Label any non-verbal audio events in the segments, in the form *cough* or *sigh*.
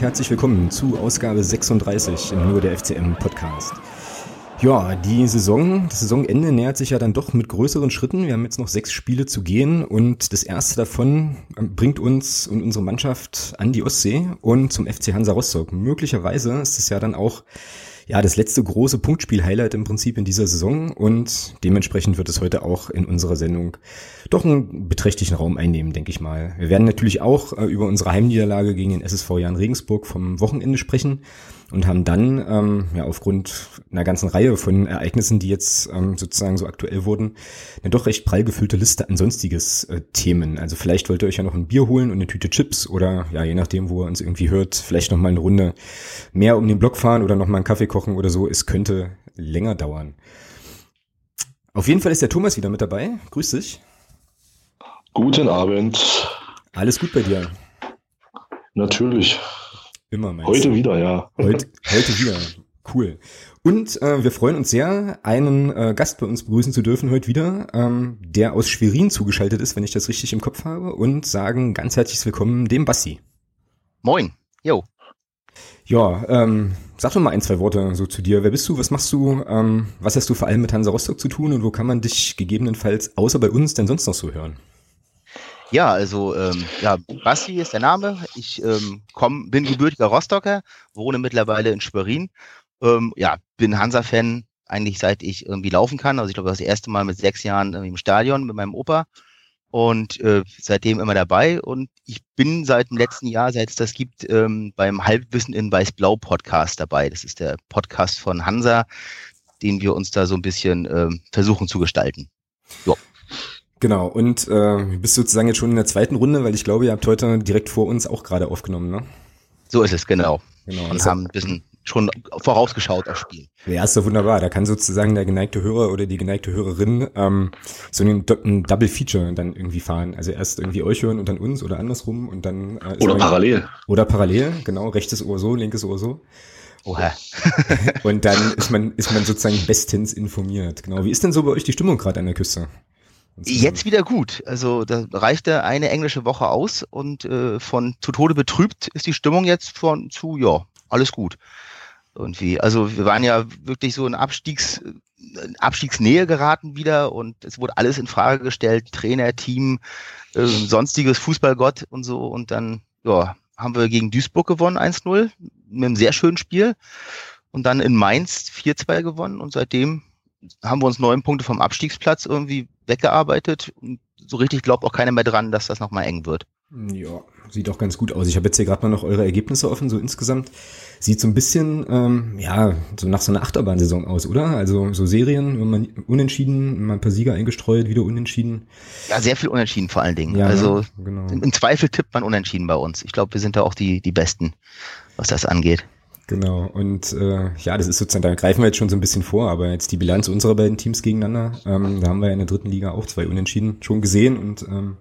Herzlich willkommen zu Ausgabe 36 im Nur der FCM Podcast. Ja, die Saison, das Saisonende nähert sich ja dann doch mit größeren Schritten. Wir haben jetzt noch sechs Spiele zu gehen und das erste davon ähm, bringt uns und unsere Mannschaft an die Ostsee und zum FC Hansa Rostock. Möglicherweise ist es ja dann auch ja, das letzte große Punktspiel-Highlight im Prinzip in dieser Saison und dementsprechend wird es heute auch in unserer Sendung doch einen beträchtlichen Raum einnehmen, denke ich mal. Wir werden natürlich auch äh, über unsere Heimniederlage gegen den SSV Jan Regensburg vom Wochenende sprechen und haben dann ähm, ja aufgrund einer ganzen Reihe von Ereignissen, die jetzt ähm, sozusagen so aktuell wurden, eine doch recht prall gefüllte Liste an sonstiges äh, Themen. Also vielleicht wollt ihr euch ja noch ein Bier holen und eine Tüte Chips oder ja, je nachdem, wo ihr uns irgendwie hört, vielleicht noch mal eine Runde mehr um den Block fahren oder noch mal einen Kaffee kochen oder so. Es könnte länger dauern. Auf jeden Fall ist der Thomas wieder mit dabei. Grüß dich. Guten Abend. Alles gut bei dir? Natürlich. Immer meinst Heute du? wieder, ja. Heute, heute wieder. Cool. Und äh, wir freuen uns sehr, einen äh, Gast bei uns begrüßen zu dürfen heute wieder, ähm, der aus Schwerin zugeschaltet ist, wenn ich das richtig im Kopf habe, und sagen ganz herzlich willkommen dem Basti. Moin. Jo. Ja, ähm, sag doch mal ein, zwei Worte so zu dir. Wer bist du? Was machst du? Ähm, was hast du vor allem mit Hansa Rostock zu tun und wo kann man dich gegebenenfalls außer bei uns denn sonst noch so hören? Ja, also ähm, ja, Basti ist der Name. Ich ähm, komm, bin gebürtiger Rostocker, wohne mittlerweile in Schwerin. Ähm, ja, bin Hansa-Fan eigentlich seit ich irgendwie laufen kann. Also ich glaube, das erste Mal mit sechs Jahren im Stadion mit meinem Opa und äh, seitdem immer dabei. Und ich bin seit dem letzten Jahr, seit es das gibt, ähm, beim Halbwissen in Weiß-Blau Podcast dabei. Das ist der Podcast von Hansa, den wir uns da so ein bisschen ähm, versuchen zu gestalten. Jo. Genau, und äh, bist sozusagen jetzt schon in der zweiten Runde, weil ich glaube, ihr habt heute direkt vor uns auch gerade aufgenommen, ne? So ist es, genau. genau. Und haben ein bisschen schon vorausgeschaut aufs Spiel. Ja, ist doch wunderbar. Da kann sozusagen der geneigte Hörer oder die geneigte Hörerin ähm, so einen, ein Double Feature dann irgendwie fahren. Also erst irgendwie euch hören und dann uns oder andersrum und dann äh, oder parallel. Oder parallel, genau, rechtes Ohr so, linkes Ohr so. Oha. *laughs* und dann ist man ist man sozusagen bestens informiert. Genau. Wie ist denn so bei euch die Stimmung gerade an der Küste? Jetzt wieder gut. Also da reichte eine englische Woche aus und äh, von zu Tode betrübt ist die Stimmung jetzt von zu, ja, alles gut. Irgendwie. Also wir waren ja wirklich so in Abstiegs, in Abstiegsnähe geraten wieder und es wurde alles in Frage gestellt, Trainer, Team, äh, sonstiges Fußballgott und so. Und dann, ja, haben wir gegen Duisburg gewonnen, 1-0, mit einem sehr schönen Spiel. Und dann in Mainz 4-2 gewonnen und seitdem haben wir uns neun Punkte vom Abstiegsplatz irgendwie weggearbeitet und so richtig glaubt auch keiner mehr dran, dass das nochmal eng wird. Ja, sieht auch ganz gut aus. Ich habe jetzt hier gerade mal noch eure Ergebnisse offen, so insgesamt. Sieht so ein bisschen, ähm, ja, so nach so einer Achterbahnsaison aus, oder? Also so Serien, wenn man unentschieden, mal ein paar Sieger eingestreut, wieder unentschieden. Ja, sehr viel unentschieden vor allen Dingen. Ja, also genau. im Zweifel tippt man unentschieden bei uns. Ich glaube, wir sind da auch die, die Besten, was das angeht. Genau, und äh, ja, das ist sozusagen, da greifen wir jetzt schon so ein bisschen vor, aber jetzt die Bilanz unserer beiden Teams gegeneinander, ähm, da haben wir ja in der dritten Liga auch zwei Unentschieden schon gesehen und ähm,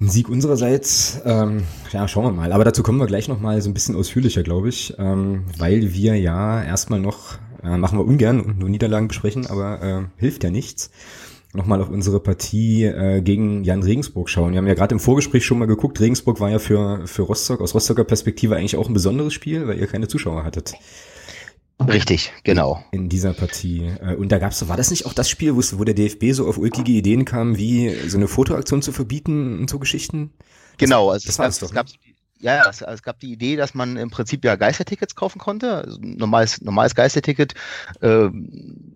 ein Sieg unsererseits, ähm, ja, schauen wir mal. Aber dazu kommen wir gleich nochmal so ein bisschen ausführlicher, glaube ich, ähm, weil wir ja erstmal noch, äh, machen wir ungern und nur Niederlagen besprechen, aber äh, hilft ja nichts nochmal auf unsere Partie äh, gegen Jan Regensburg schauen. Wir haben ja gerade im Vorgespräch schon mal geguckt, Regensburg war ja für, für Rostock aus Rostocker Perspektive eigentlich auch ein besonderes Spiel, weil ihr keine Zuschauer hattet. Richtig, genau. In dieser Partie. Äh, und da gab's, war das nicht auch das Spiel, wo der DFB so auf ulkige Ideen kam, wie so eine Fotoaktion zu verbieten und so Geschichten? Genau, also das, das, das, gab, doch, ne? Ja, es, es, gab die Idee, dass man im Prinzip ja Geistertickets kaufen konnte, also normales, normales Geisterticket. Äh,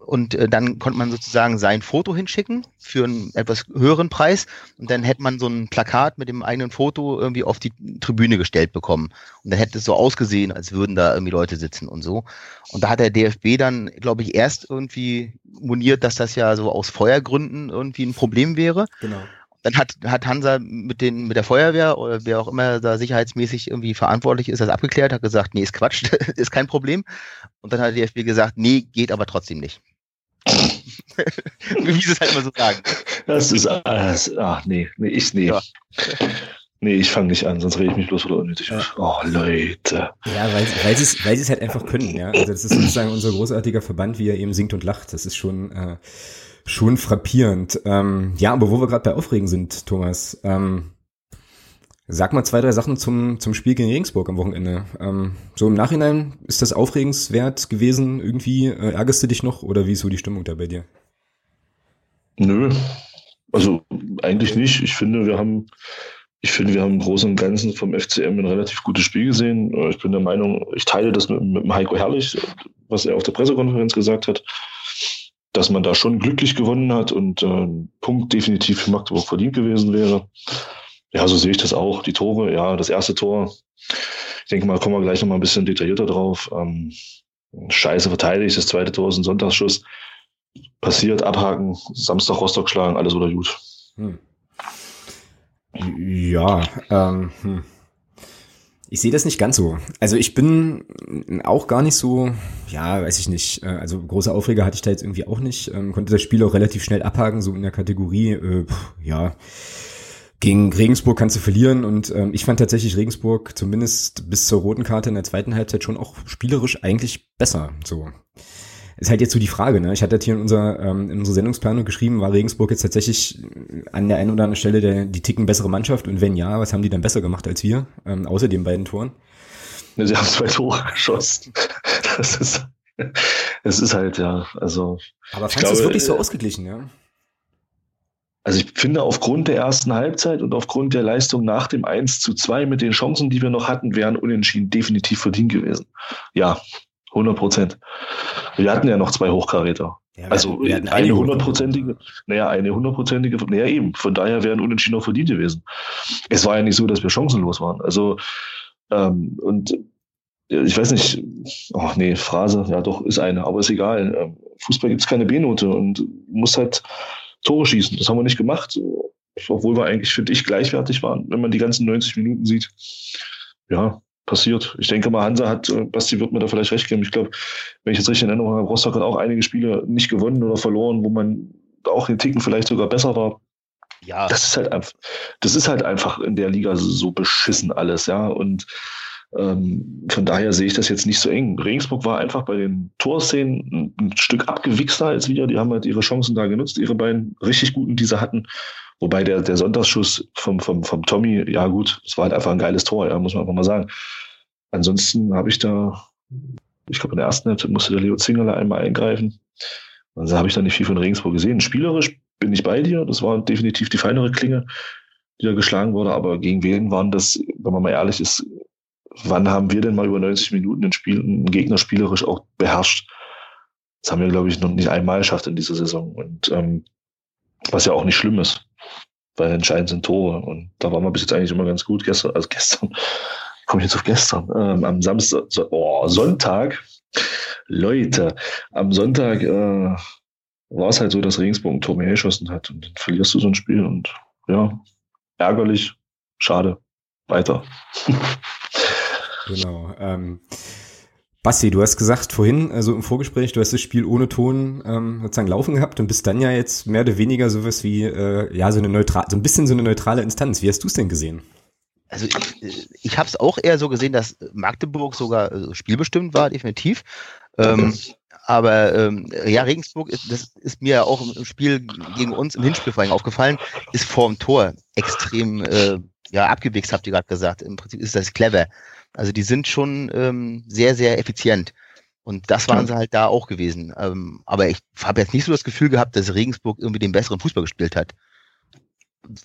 und äh, dann konnte man sozusagen sein Foto hinschicken für einen etwas höheren Preis. Und dann hätte man so ein Plakat mit dem eigenen Foto irgendwie auf die Tribüne gestellt bekommen. Und dann hätte es so ausgesehen, als würden da irgendwie Leute sitzen und so. Und da hat der DFB dann, glaube ich, erst irgendwie moniert, dass das ja so aus Feuergründen irgendwie ein Problem wäre. Genau dann hat, hat Hansa mit, den, mit der Feuerwehr oder wer auch immer da sicherheitsmäßig irgendwie verantwortlich ist, das abgeklärt, hat gesagt, nee, ist Quatsch, *laughs* ist kein Problem. Und dann hat der DFB gesagt, nee, geht aber trotzdem nicht. *laughs* Wie sie es halt immer so sagen. Das ist, alles, ach nee, nee, ich nee. Ja. Nee, ich fange nicht an, sonst rede ich mich bloß wieder unnötig. Ja. Oh, Leute. Ja, weil, weil sie es weil halt einfach können, ja. Also das ist sozusagen unser großartiger Verband, wie er eben singt und lacht. Das ist schon, äh, schon frappierend. Ähm, ja, aber wo wir gerade bei Aufregen sind, Thomas, ähm, Sag mal zwei, drei Sachen zum, zum Spiel gegen Regensburg am Wochenende. Ähm, so im Nachhinein, ist das aufregenswert gewesen? Irgendwie äh, ärgerst du dich noch oder wie ist so die Stimmung da bei dir? Nö, also eigentlich nicht. Ich finde, wir haben, ich finde, wir haben im Großen und Ganzen vom FCM ein relativ gutes Spiel gesehen. Ich bin der Meinung, ich teile das mit, mit Heiko Herrlich, was er auf der Pressekonferenz gesagt hat, dass man da schon glücklich gewonnen hat und äh, ein Punkt definitiv für Magdeburg verdient gewesen wäre. Ja, so sehe ich das auch. Die Tore, ja, das erste Tor, ich denke mal, kommen wir gleich nochmal ein bisschen detaillierter drauf. Ähm, scheiße verteidigt, das zweite Tor ist ein Sonntagsschuss. Passiert, abhaken, Samstag Rostock schlagen, alles oder gut. Hm. Ja, ähm, hm. Ich sehe das nicht ganz so. Also ich bin auch gar nicht so, ja, weiß ich nicht. Äh, also große Aufreger hatte ich da jetzt irgendwie auch nicht. Ähm, konnte das Spiel auch relativ schnell abhaken, so in der Kategorie, äh, ja, gegen Regensburg kannst du verlieren und ähm, ich fand tatsächlich Regensburg zumindest bis zur roten Karte in der zweiten Halbzeit schon auch spielerisch eigentlich besser. So ist halt jetzt so die Frage. Ne? Ich hatte hier in, unser, ähm, in unsere Sendungsplanung geschrieben, war Regensburg jetzt tatsächlich an der einen oder anderen Stelle der, die Ticken bessere Mannschaft und wenn ja, was haben die dann besser gemacht als wir, ähm, außer den beiden Toren? Ja, sie haben zwei Tore geschossen. Das ist, es ist halt ja, also. Aber fandest du es wirklich so äh, ausgeglichen, ja? Also ich finde, aufgrund der ersten Halbzeit und aufgrund der Leistung nach dem 1 zu 2 mit den Chancen, die wir noch hatten, wären Unentschieden definitiv verdient gewesen. Ja, 100 Prozent. Wir hatten ja noch zwei Hochkaräter. Ja, also hatten eine hundertprozentige, naja, eine hundertprozentige, naja eben, von daher wären Unentschieden auch verdient gewesen. Es war ja nicht so, dass wir chancenlos waren. Also, ähm, und ich weiß nicht, ach nee, Phrase, ja doch, ist eine, aber ist egal. Ähm, Fußball gibt es keine B-Note und muss halt Tore schießen. Das haben wir nicht gemacht, obwohl wir eigentlich, finde ich, gleichwertig waren, wenn man die ganzen 90 Minuten sieht. Ja, passiert. Ich denke mal, Hansa hat, äh, Basti wird mir da vielleicht recht geben. Ich glaube, wenn ich jetzt richtig in Erinnerung habe, Rostock hat auch einige Spiele nicht gewonnen oder verloren, wo man auch den Ticken vielleicht sogar besser war. Ja. Das ist halt einfach, das ist halt einfach in der Liga so beschissen alles, ja. Und ähm, von daher sehe ich das jetzt nicht so eng. Regensburg war einfach bei den Torszenen ein, ein Stück abgewichster als wir. Die haben halt ihre Chancen da genutzt, ihre beiden richtig guten, die sie hatten. Wobei der, der Sonntagsschuss vom, vom, vom Tommy, ja gut, es war halt einfach ein geiles Tor, ja, muss man einfach mal sagen. Ansonsten habe ich da, ich glaube, in der ersten Halbzeit musste der Leo Zingerle einmal eingreifen. Also habe ich da nicht viel von Regensburg gesehen. Spielerisch bin ich bei dir. Das war definitiv die feinere Klinge, die da geschlagen wurde. Aber gegen wen waren das, wenn man mal ehrlich ist, wann haben wir denn mal über 90 Minuten den Spiel, einen Gegner spielerisch auch beherrscht? Das haben wir, glaube ich, noch nicht einmal geschafft in dieser Saison. Und ähm, was ja auch nicht schlimm ist, weil entscheidend sind Tore. Und da waren wir bis jetzt eigentlich immer ganz gut. Gestern, also gestern, *laughs* komme ich jetzt auf gestern, ähm, am Samstag, so, oh, Sonntag, Leute, am Sonntag äh, war es halt so, dass Regensburg ein Tor mehr geschossen hat. Und dann verlierst du so ein Spiel und ja, ärgerlich, schade, weiter. *laughs* Genau. Ähm, Basti, du hast gesagt vorhin, also im Vorgespräch, du hast das Spiel ohne Ton ähm, sozusagen laufen gehabt und bist dann ja jetzt mehr oder weniger sowas wie, äh, ja, so eine neutral, so ein bisschen so eine neutrale Instanz. Wie hast du es denn gesehen? Also ich, ich habe es auch eher so gesehen, dass Magdeburg sogar äh, spielbestimmt war, definitiv. Ähm, aber ähm, ja, Regensburg, ist, das ist mir auch im Spiel gegen uns im Hinspiel vor allem aufgefallen, ist vorm Tor extrem äh, ja, abgewichst, habt ihr gerade gesagt. Im Prinzip ist das clever. Also die sind schon ähm, sehr, sehr effizient. Und das waren sie halt da auch gewesen. Ähm, aber ich habe jetzt nicht so das Gefühl gehabt, dass Regensburg irgendwie den besseren Fußball gespielt hat.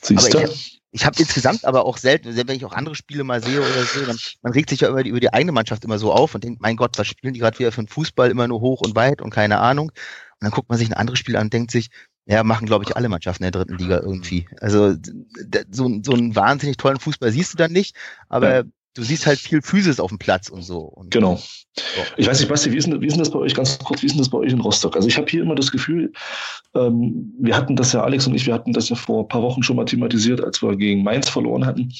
Siehst aber ich, ich habe insgesamt aber auch selten, wenn ich auch andere Spiele mal sehe oder so, dann man regt sich ja über die, über die eigene Mannschaft immer so auf und denkt, mein Gott, was spielen die gerade wieder für einen Fußball, immer nur hoch und weit und keine Ahnung. Und dann guckt man sich ein anderes Spiel an und denkt sich, ja, machen, glaube ich, alle Mannschaften in der dritten Liga irgendwie. Also so, so einen wahnsinnig tollen Fußball siehst du dann nicht, aber ja du siehst halt viel Physis auf dem Platz und so. Und genau. So. Ich weiß nicht, Basti, wie ist, denn, wie ist denn das bei euch, ganz kurz, wie ist denn das bei euch in Rostock? Also ich habe hier immer das Gefühl, ähm, wir hatten das ja, Alex und ich, wir hatten das ja vor ein paar Wochen schon mal thematisiert, als wir gegen Mainz verloren hatten.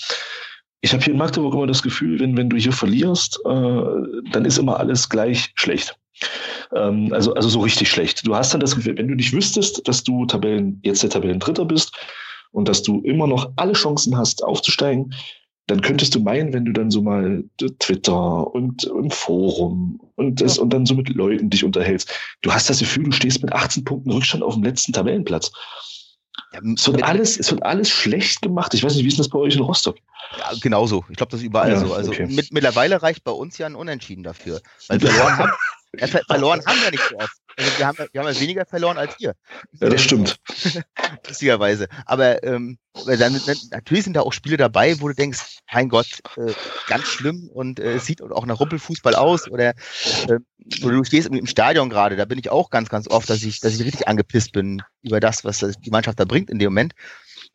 Ich habe hier in Magdeburg immer das Gefühl, wenn, wenn du hier verlierst, äh, dann ist immer alles gleich schlecht. Ähm, also, also so richtig schlecht. Du hast dann das Gefühl, wenn du nicht wüsstest, dass du Tabellen, jetzt der Tabellendritter bist und dass du immer noch alle Chancen hast, aufzusteigen, dann könntest du meinen, wenn du dann so mal Twitter und im Forum und das ja. und dann so mit Leuten dich unterhältst, du hast das Gefühl, du stehst mit 18 Punkten Rückstand auf dem letzten Tabellenplatz. Ja, es, wird alles, es wird alles schlecht gemacht. Ich weiß nicht, wie ist das bei euch in Rostock? Ja, genauso. Ich glaube, das ist überall ja, so. Also okay. mit, mittlerweile reicht bei uns ja ein Unentschieden dafür. Weil *laughs* verloren haben, ja, verloren haben wir nicht so oft. Also wir haben, wir haben ja weniger verloren als ihr. Ja, das stimmt. *laughs* Lustigerweise. Aber ähm, dann, natürlich sind da auch Spiele dabei, wo du denkst, mein Gott, äh, ganz schlimm und äh, sieht auch nach Rumpelfußball aus. Oder äh, du stehst im Stadion gerade, da bin ich auch ganz, ganz oft, dass ich, dass ich richtig angepisst bin über das, was die Mannschaft da bringt in dem Moment.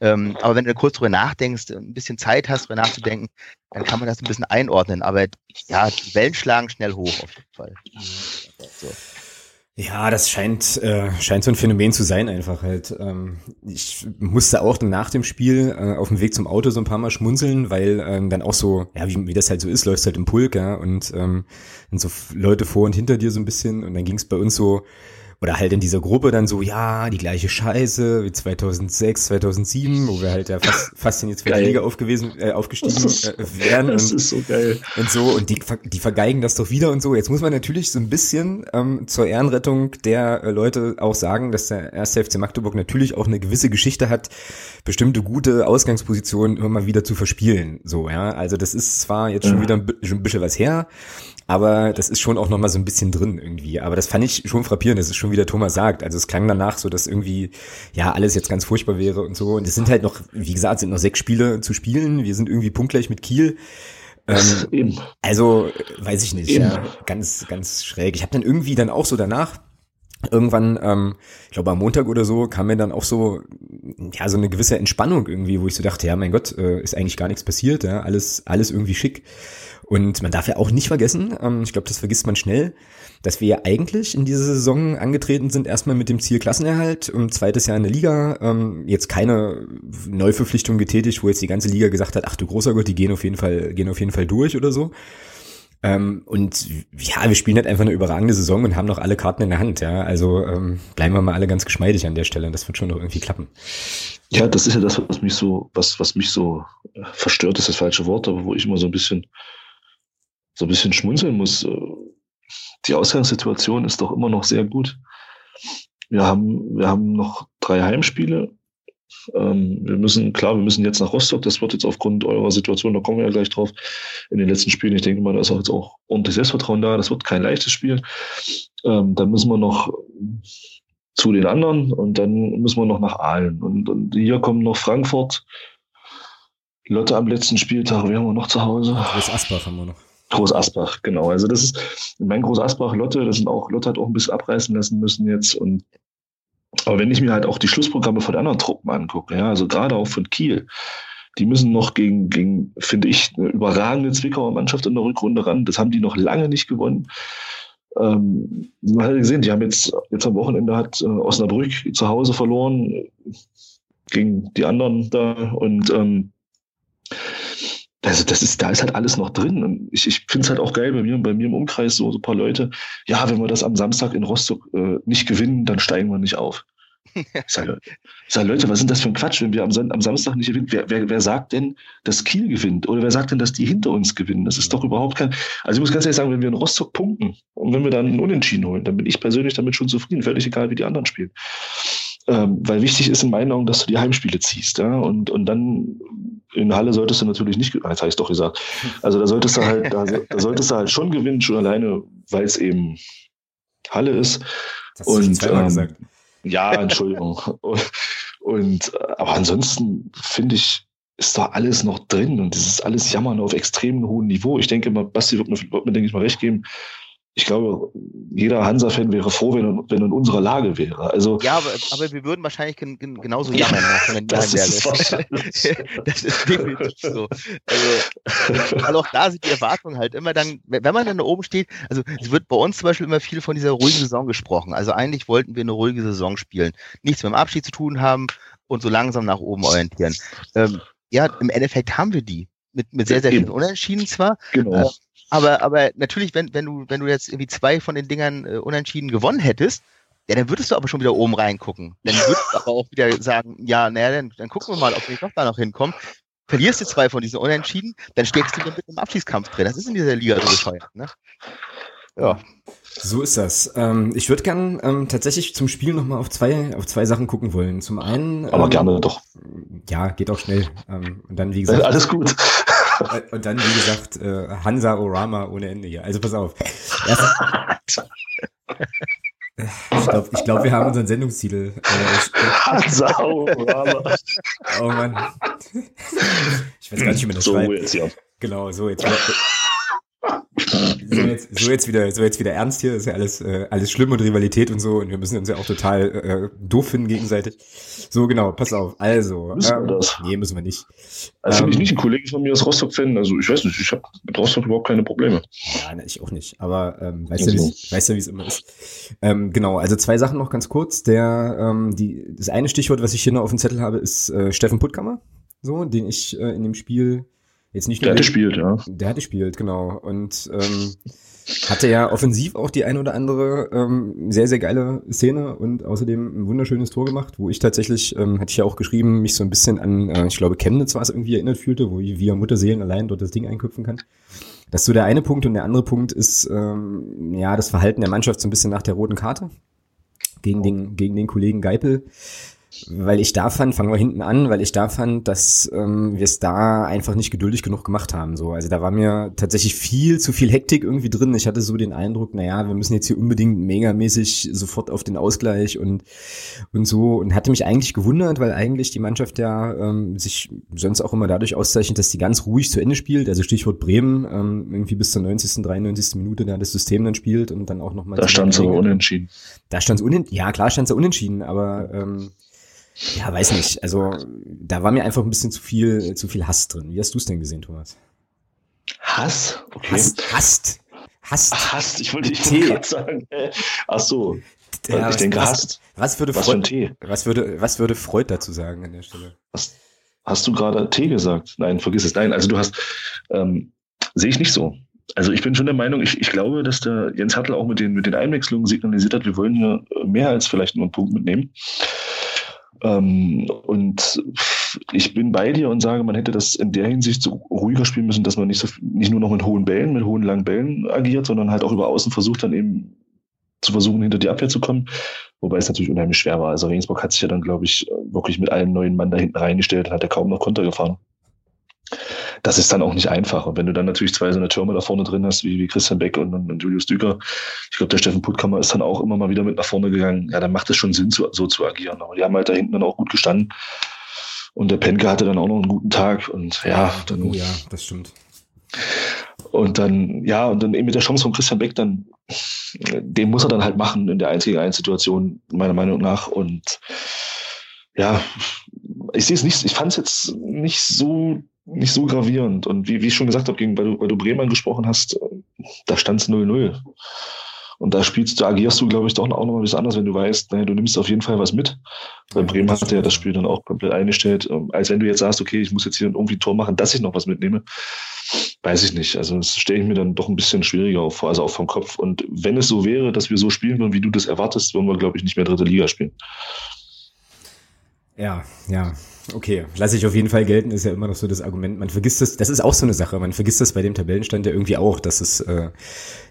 Ähm, aber wenn du kurz drüber nachdenkst, ein bisschen Zeit hast, drüber nachzudenken, dann kann man das ein bisschen einordnen. Aber ja, die Wellen schlagen schnell hoch auf jeden Fall. So. Ja, das scheint, äh, scheint so ein Phänomen zu sein einfach halt. Ähm, ich musste auch nach dem Spiel äh, auf dem Weg zum Auto so ein paar Mal schmunzeln, weil ähm, dann auch so, ja, wie, wie das halt so ist, läufst halt im Pulk, ja, und ähm, und so Leute vor und hinter dir so ein bisschen und dann ging es bei uns so, oder halt in dieser Gruppe dann so, ja, die gleiche Scheiße wie 2006, 2007, wo wir halt ja fast, fast in die zweite Liga aufgewesen, äh, aufgestiegen äh, wären. Das und, ist so geil. Und so, und die, die vergeigen das doch wieder und so. Jetzt muss man natürlich so ein bisschen ähm, zur Ehrenrettung der äh, Leute auch sagen, dass der erste FC Magdeburg natürlich auch eine gewisse Geschichte hat, bestimmte gute Ausgangspositionen immer mal wieder zu verspielen. So, ja. Also das ist zwar jetzt schon wieder ein, schon ein bisschen was her, aber das ist schon auch nochmal so ein bisschen drin irgendwie. Aber das fand ich schon frappierend, das ist schon wie der Thomas sagt. Also es klang danach so, dass irgendwie, ja, alles jetzt ganz furchtbar wäre und so. Und es sind halt noch, wie gesagt, sind noch sechs Spiele zu spielen. Wir sind irgendwie punktgleich mit Kiel. Ähm, *laughs* also, weiß ich nicht, Eben. ja, ganz, ganz schräg. Ich habe dann irgendwie dann auch so danach irgendwann, ähm, ich glaube am Montag oder so, kam mir dann auch so, ja, so eine gewisse Entspannung irgendwie, wo ich so dachte, ja, mein Gott, äh, ist eigentlich gar nichts passiert, ja, alles, alles irgendwie schick. Und man darf ja auch nicht vergessen, ähm, ich glaube, das vergisst man schnell, dass wir ja eigentlich in dieser Saison angetreten sind, erstmal mit dem Ziel Klassenerhalt, um zweites Jahr in der Liga, ähm, jetzt keine Neuverpflichtung getätigt, wo jetzt die ganze Liga gesagt hat, ach du großer Gott, die gehen auf jeden Fall, gehen auf jeden Fall durch oder so. Ähm, und ja, wir spielen halt einfach eine überragende Saison und haben noch alle Karten in der Hand, ja. Also ähm, bleiben wir mal alle ganz geschmeidig an der Stelle und das wird schon noch irgendwie klappen. Ja, das ist ja das, was mich so, was, was mich so äh, verstört, ist das falsche Wort, aber wo ich immer so ein bisschen so ein bisschen schmunzeln muss. Äh, die Ausgangssituation ist doch immer noch sehr gut. Wir haben, wir haben noch drei Heimspiele. Ähm, wir müssen, klar, wir müssen jetzt nach Rostock. Das wird jetzt aufgrund eurer Situation, da kommen wir ja gleich drauf, in den letzten Spielen. Ich denke mal, da ist auch jetzt auch ordentlich Selbstvertrauen da. Das wird kein leichtes Spiel. Ähm, dann müssen wir noch zu den anderen und dann müssen wir noch nach Aalen. Und, und hier kommen noch Frankfurt, Lotte am letzten Spieltag. Wir haben wir noch zu Hause. Bis Asbach haben wir noch. Groß Asbach, genau. Also das ist mein Groß Asbach, Lotte, das sind auch, Lotte hat auch ein bisschen abreißen lassen müssen jetzt. Und aber wenn ich mir halt auch die Schlussprogramme von anderen Truppen angucke, ja, also gerade auch von Kiel, die müssen noch gegen, gegen, finde ich, eine überragende Zwickauer Mannschaft in der Rückrunde ran. Das haben die noch lange nicht gewonnen. Ähm, man hat gesehen, die haben jetzt, jetzt am Wochenende hat äh, Osnabrück zu Hause verloren gegen die anderen da und ähm, also das ist, da ist halt alles noch drin. Und ich, ich finde es halt auch geil bei mir, bei mir im Umkreis so, so ein paar Leute, ja, wenn wir das am Samstag in Rostock äh, nicht gewinnen, dann steigen wir nicht auf. *laughs* Ich sage, ich sage, Leute, was sind das für ein Quatsch, wenn wir am, am Samstag nicht gewinnen? Wer, wer, wer sagt denn, dass Kiel gewinnt? Oder wer sagt denn, dass die hinter uns gewinnen? Das ist doch überhaupt kein. Also ich muss ganz ehrlich sagen, wenn wir in Rostock punkten und wenn wir dann einen Unentschieden holen, dann bin ich persönlich damit schon zufrieden, völlig egal, wie die anderen spielen. Ähm, weil wichtig ist in meinen Augen, dass du die Heimspiele ziehst. Ja? Und, und dann in Halle solltest du natürlich nicht, jetzt habe ich doch gesagt. Also da solltest du halt, da, da solltest du halt schon gewinnen, schon alleine, weil es eben Halle ist. Das und ähm, gesagt. ja, *laughs* Entschuldigung. und, und aber ansonsten finde ich, ist da alles noch drin und ist alles Jammern auf extrem hohem Niveau. Ich denke mal, Basti wird mir, wird mir denke ich mal recht geben ich glaube, jeder Hansa-Fan wäre froh, wenn er, wenn in unserer Lage wäre. Also, ja, aber, aber wir würden wahrscheinlich gen, gen, genauso jammern, ja, wenn das, ist *laughs* das ist definitiv so. Also, weil auch da sind die Erwartungen halt immer dann, wenn man dann da oben steht, also es wird bei uns zum Beispiel immer viel von dieser ruhigen Saison gesprochen. Also eigentlich wollten wir eine ruhige Saison spielen. Nichts mit dem Abschied zu tun haben und so langsam nach oben orientieren. Ähm, ja, im Endeffekt haben wir die. Mit, mit sehr, sehr vielen Unentschieden zwar. Genau. Aber, aber natürlich, wenn, wenn du, wenn du jetzt irgendwie zwei von den Dingern äh, unentschieden gewonnen hättest, ja, dann würdest du aber schon wieder oben reingucken. Dann würdest du aber auch wieder sagen, ja, naja, dann, dann gucken wir mal, ob wir doch da noch hinkommen. Verlierst du zwei von diesen Unentschieden, dann steckst du mit im Abschießkampf drin. Das ist in dieser Liga so bescheuert, ne? Ja. So ist das. Ähm, ich würde gern ähm, tatsächlich zum Spiel nochmal auf zwei, auf zwei Sachen gucken wollen. Zum einen. Aber ähm, gerne doch. Ja, geht auch schnell. Ähm, und dann, wie gesagt. Alles gut. Und dann, wie gesagt, äh, Hansa Orama ohne Ende hier. Also pass auf. Erst, ich glaube, ich glaub, wir haben unseren Sendungstitel. Äh, Hansa Orama. Oh Mann. Ich weiß gar nicht, wie man das so schreibt. Jetzt, ja. Genau, so jetzt. So jetzt, so jetzt wieder, so jetzt wieder ernst hier, ist ja alles, äh, alles schlimm und Rivalität und so und wir müssen uns ja auch total äh, doof finden gegenseitig. So genau, pass auf. Also, müssen ähm, wir das? nee, müssen wir nicht. Also ähm, ich nicht ein Kollege von mir aus Rostock-Fan, also ich weiß nicht, ich habe mit Rostock überhaupt keine Probleme. Ja, ne, ich auch nicht. Aber ähm, weißt du, also. weißt du, wie es immer ist. Ähm, genau, also zwei Sachen noch ganz kurz. Der, ähm, die, das eine Stichwort, was ich hier noch auf dem Zettel habe, ist äh, Steffen Puttkammer, so, den ich äh, in dem Spiel Jetzt nicht der hatte gespielt, ja. Der hatte gespielt, genau. Und ähm, hatte ja offensiv auch die ein oder andere ähm, sehr, sehr geile Szene und außerdem ein wunderschönes Tor gemacht, wo ich tatsächlich, ähm, hatte ich ja auch geschrieben, mich so ein bisschen an, äh, ich glaube, Chemnitz war es irgendwie erinnert fühlte, wo ich via Mutterseelen allein dort das Ding einköpfen kann. Das ist so der eine Punkt und der andere Punkt ist, ähm, ja, das Verhalten der Mannschaft so ein bisschen nach der roten Karte gegen den, gegen den Kollegen Geipel weil ich da fand, fangen wir hinten an, weil ich da fand, dass ähm, wir es da einfach nicht geduldig genug gemacht haben. So, also da war mir tatsächlich viel zu viel Hektik irgendwie drin. Ich hatte so den Eindruck, naja, wir müssen jetzt hier unbedingt megamäßig sofort auf den Ausgleich und und so und hatte mich eigentlich gewundert, weil eigentlich die Mannschaft ja ähm, sich sonst auch immer dadurch auszeichnet, dass die ganz ruhig zu Ende spielt. Also Stichwort Bremen, ähm, irgendwie bis zur 90., 93. Minute da das System dann spielt und dann auch nochmal. Da stand es aber unentschieden. Da stand es unentschieden. Ja, klar stand es unentschieden, aber ähm, ja, weiß nicht. Also da war mir einfach ein bisschen zu viel, zu viel Hass drin. Wie hast du es denn gesehen, Thomas? Hass? Okay. Hass, hasst. Hasst. Ach, hasst. Ich wollte nicht gerade sagen. Ach so. Ja, ich was, denke, was, hasst. Was würde, was, Freud, was, würde, was würde Freud dazu sagen an der Stelle? Was, hast du gerade Tee gesagt? Nein, vergiss es. Nein, also du hast, ähm, sehe ich nicht so. Also ich bin schon der Meinung, ich, ich glaube, dass der Jens Hartl auch mit den, mit den Einwechslungen signalisiert hat, wir wollen hier mehr als vielleicht nur einen Punkt mitnehmen. Ähm, und ich bin bei dir und sage, man hätte das in der Hinsicht so ruhiger spielen müssen, dass man nicht, so, nicht nur noch mit hohen Bällen, mit hohen langen Bällen agiert, sondern halt auch über außen versucht, dann eben zu versuchen, hinter die Abwehr zu kommen. Wobei es natürlich unheimlich schwer war. Also Regensburg hat sich ja dann, glaube ich, wirklich mit einem neuen Mann da hinten reingestellt und hat ja kaum noch Konter gefahren das ist dann auch nicht einfach. Und wenn du dann natürlich zwei so eine Türme da vorne drin hast, wie, wie Christian Beck und, und, Julius Düker, ich glaube, der Steffen Puttkammer ist dann auch immer mal wieder mit nach vorne gegangen, ja, dann macht es schon Sinn, zu, so zu agieren. Aber die haben halt da hinten dann auch gut gestanden. Und der Penke hatte dann auch noch einen guten Tag. Und ja, dann. Oh ja, das stimmt. Und dann, ja, und dann eben mit der Chance von Christian Beck, dann, den muss er dann halt machen in der einzigen einen Situation, meiner Meinung nach. Und ja, ich sehe es nicht, ich fand es jetzt nicht so nicht so gravierend. Und wie, wie ich schon gesagt habe, gegen, weil du, weil du Bremen angesprochen hast, da stand es 0-0. Und da spielst du, agierst du, glaube ich, doch auch noch mal ein bisschen anders, wenn du weißt, naja, du nimmst auf jeden Fall was mit. Weil Bremen hat ja das Spiel dann auch komplett eingestellt. Ähm, als wenn du jetzt sagst, okay, ich muss jetzt hier irgendwie ein Tor machen, dass ich noch was mitnehme. Weiß ich nicht. Also das stelle ich mir dann doch ein bisschen schwieriger vor, also auch vom Kopf. Und wenn es so wäre, dass wir so spielen würden, wie du das erwartest, würden wir, glaube ich, nicht mehr dritte Liga spielen. Ja, ja. Okay, lasse ich auf jeden Fall gelten, ist ja immer noch so das Argument. Man vergisst das, das ist auch so eine Sache, man vergisst das bei dem Tabellenstand ja irgendwie auch, dass es äh,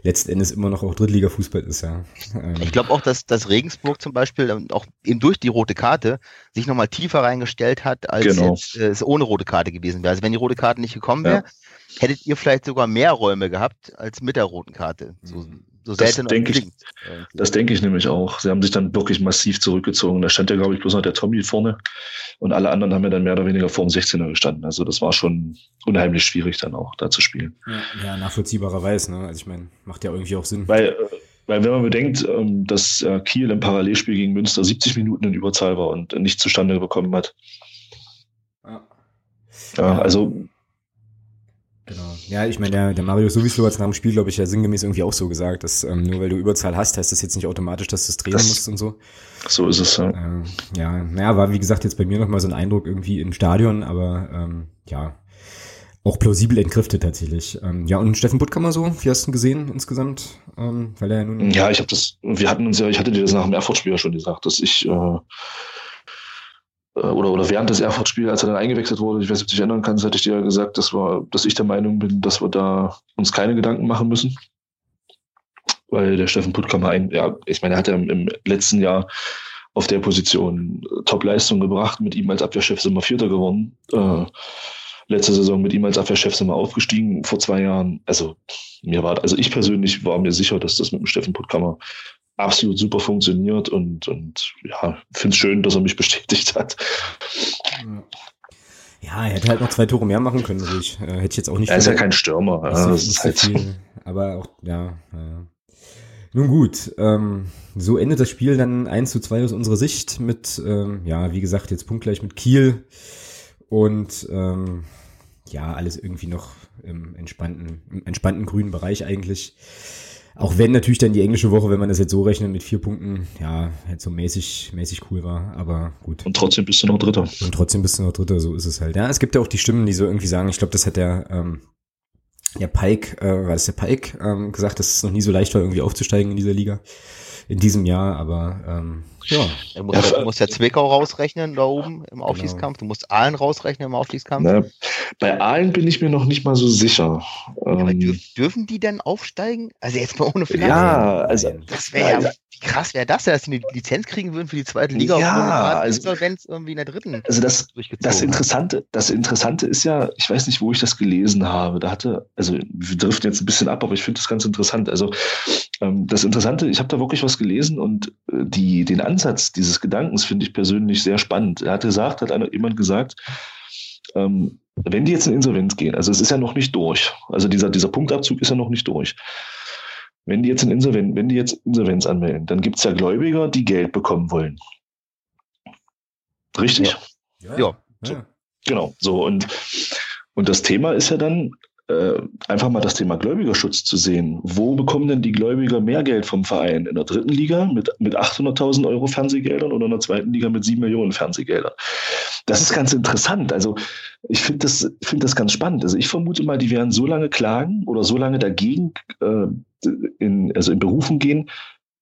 letzten Endes immer noch auch Drittliga-Fußball ist, ja. Ähm. Ich glaube auch, dass, dass Regensburg zum Beispiel auch eben durch die rote Karte sich nochmal tiefer reingestellt hat, als genau. jetzt, äh, es ohne rote Karte gewesen wäre. Also wenn die rote Karte nicht gekommen wäre, ja. hättet ihr vielleicht sogar mehr Räume gehabt als mit der roten Karte. So, so das denke ich, das denke ich nämlich auch. Sie haben sich dann wirklich massiv zurückgezogen. Da stand ja, glaube ich, bloß noch der Tommy vorne und alle anderen haben ja dann mehr oder weniger vor dem 16er gestanden. Also das war schon unheimlich schwierig dann auch da zu spielen. Ja, ja nachvollziehbarerweise. Ne? Also ich meine, macht ja irgendwie auch Sinn. Weil, weil wenn man bedenkt, ähm, dass Kiel im Parallelspiel gegen Münster 70 Minuten in Überzahl war und nicht zustande bekommen hat. Ja. Ja, also Genau. Ja, ich meine, der, der Mario Suvislo hat nach dem Spiel, glaube ich, ja sinngemäß irgendwie auch so gesagt, dass ähm, nur weil du Überzahl hast, heißt das jetzt nicht automatisch, dass du es drehen das, musst und so. So ist es, ja. Äh, ja, naja, war wie gesagt jetzt bei mir nochmal so ein Eindruck irgendwie im Stadion, aber ähm, ja, auch plausibel entkräftet tatsächlich. Ähm, ja, und Steffen Puttkammer so, wie hast du ihn gesehen insgesamt? Ähm, weil er ja nun. Ja, ich habe das, wir hatten uns ja, ich hatte dir das nach dem Erfurt-Spiel ja schon gesagt, dass ich äh, oder, oder während des Erfurt-Spiels, als er dann eingewechselt wurde, ich weiß nicht, ob du dich erinnern kannst, hatte ich dir ja gesagt, dass, wir, dass ich der Meinung bin, dass wir da uns keine Gedanken machen müssen. weil der Steffen Puttkammer ein, ja, ich meine, er hat ja im, letzten Jahr auf der Position Top-Leistung gebracht. Mit ihm als Abwehrchef sind wir Vierter geworden. Äh, letzte Saison mit ihm als Abwehrchef sind wir aufgestiegen vor zwei Jahren. Also mir war, also ich persönlich war mir sicher, dass das mit dem Steffen Puttkammer absolut super funktioniert und, und ja, finde es schön, dass er mich *laughs* bestätigt hat. Ja, er hätte halt noch zwei Tore mehr machen können, ruhig. Äh, hätte ich jetzt auch nicht. Er ist ja kein Stürmer. Ja, das ist halt viel, aber auch, ja, ja. Nun gut, ähm, so endet das Spiel dann 1 zu 2 aus unserer Sicht mit, ähm, ja, wie gesagt, jetzt punktgleich mit Kiel und ähm, ja, alles irgendwie noch im entspannten, im entspannten grünen Bereich eigentlich. Auch wenn natürlich dann die englische Woche, wenn man das jetzt so rechnet, mit vier Punkten, ja, halt so mäßig, mäßig cool war, aber gut. Und trotzdem bist du noch Dritter. Und trotzdem bist du noch Dritter, so ist es halt. Ja, es gibt ja auch die Stimmen, die so irgendwie sagen, ich glaube, das hat der, ähm, der Pike, äh, war das der Pike, ähm, gesagt, dass es noch nie so leicht war, irgendwie aufzusteigen in dieser Liga in diesem Jahr, aber ähm, ja. Du musst, ja, du musst ja Zwickau rausrechnen da oben im genau. Aufstiegskampf, du musst Aalen rausrechnen im Aufstiegskampf. Na, bei Aalen bin ich mir noch nicht mal so sicher. Ja, aber ähm, dürf, dürfen die denn aufsteigen? Also jetzt mal ohne Finanzen. Ja, also das wäre ja wie krass wäre das, dass sie eine Lizenz kriegen würden für die zweite Liga ja, also, Insolvenz irgendwie in der dritten. Also das, das Interessante, das Interessante ist ja, ich weiß nicht, wo ich das gelesen habe. Da hatte, also wir driften jetzt ein bisschen ab, aber ich finde das ganz interessant. Also das Interessante, ich habe da wirklich was gelesen und äh, die, den Ansatz dieses Gedankens finde ich persönlich sehr spannend. Er hat gesagt, hat einer, jemand gesagt, ähm, wenn die jetzt in Insolvenz gehen, also es ist ja noch nicht durch, also dieser, dieser Punktabzug ist ja noch nicht durch. Wenn die jetzt in Insolvenz, wenn die jetzt Insolvenz anmelden, dann gibt es ja Gläubiger, die Geld bekommen wollen. Richtig? Ja. ja. So, genau. So und und das Thema ist ja dann, äh, einfach mal das Thema Gläubigerschutz zu sehen. Wo bekommen denn die Gläubiger mehr Geld vom Verein? In der dritten Liga mit, mit 800.000 Euro Fernsehgeldern oder in der zweiten Liga mit 7 Millionen Fernsehgeldern? Das ist ganz interessant. Also ich finde das, find das ganz spannend. Also ich vermute mal, die werden so lange klagen oder so lange dagegen äh, in, also in Berufen gehen,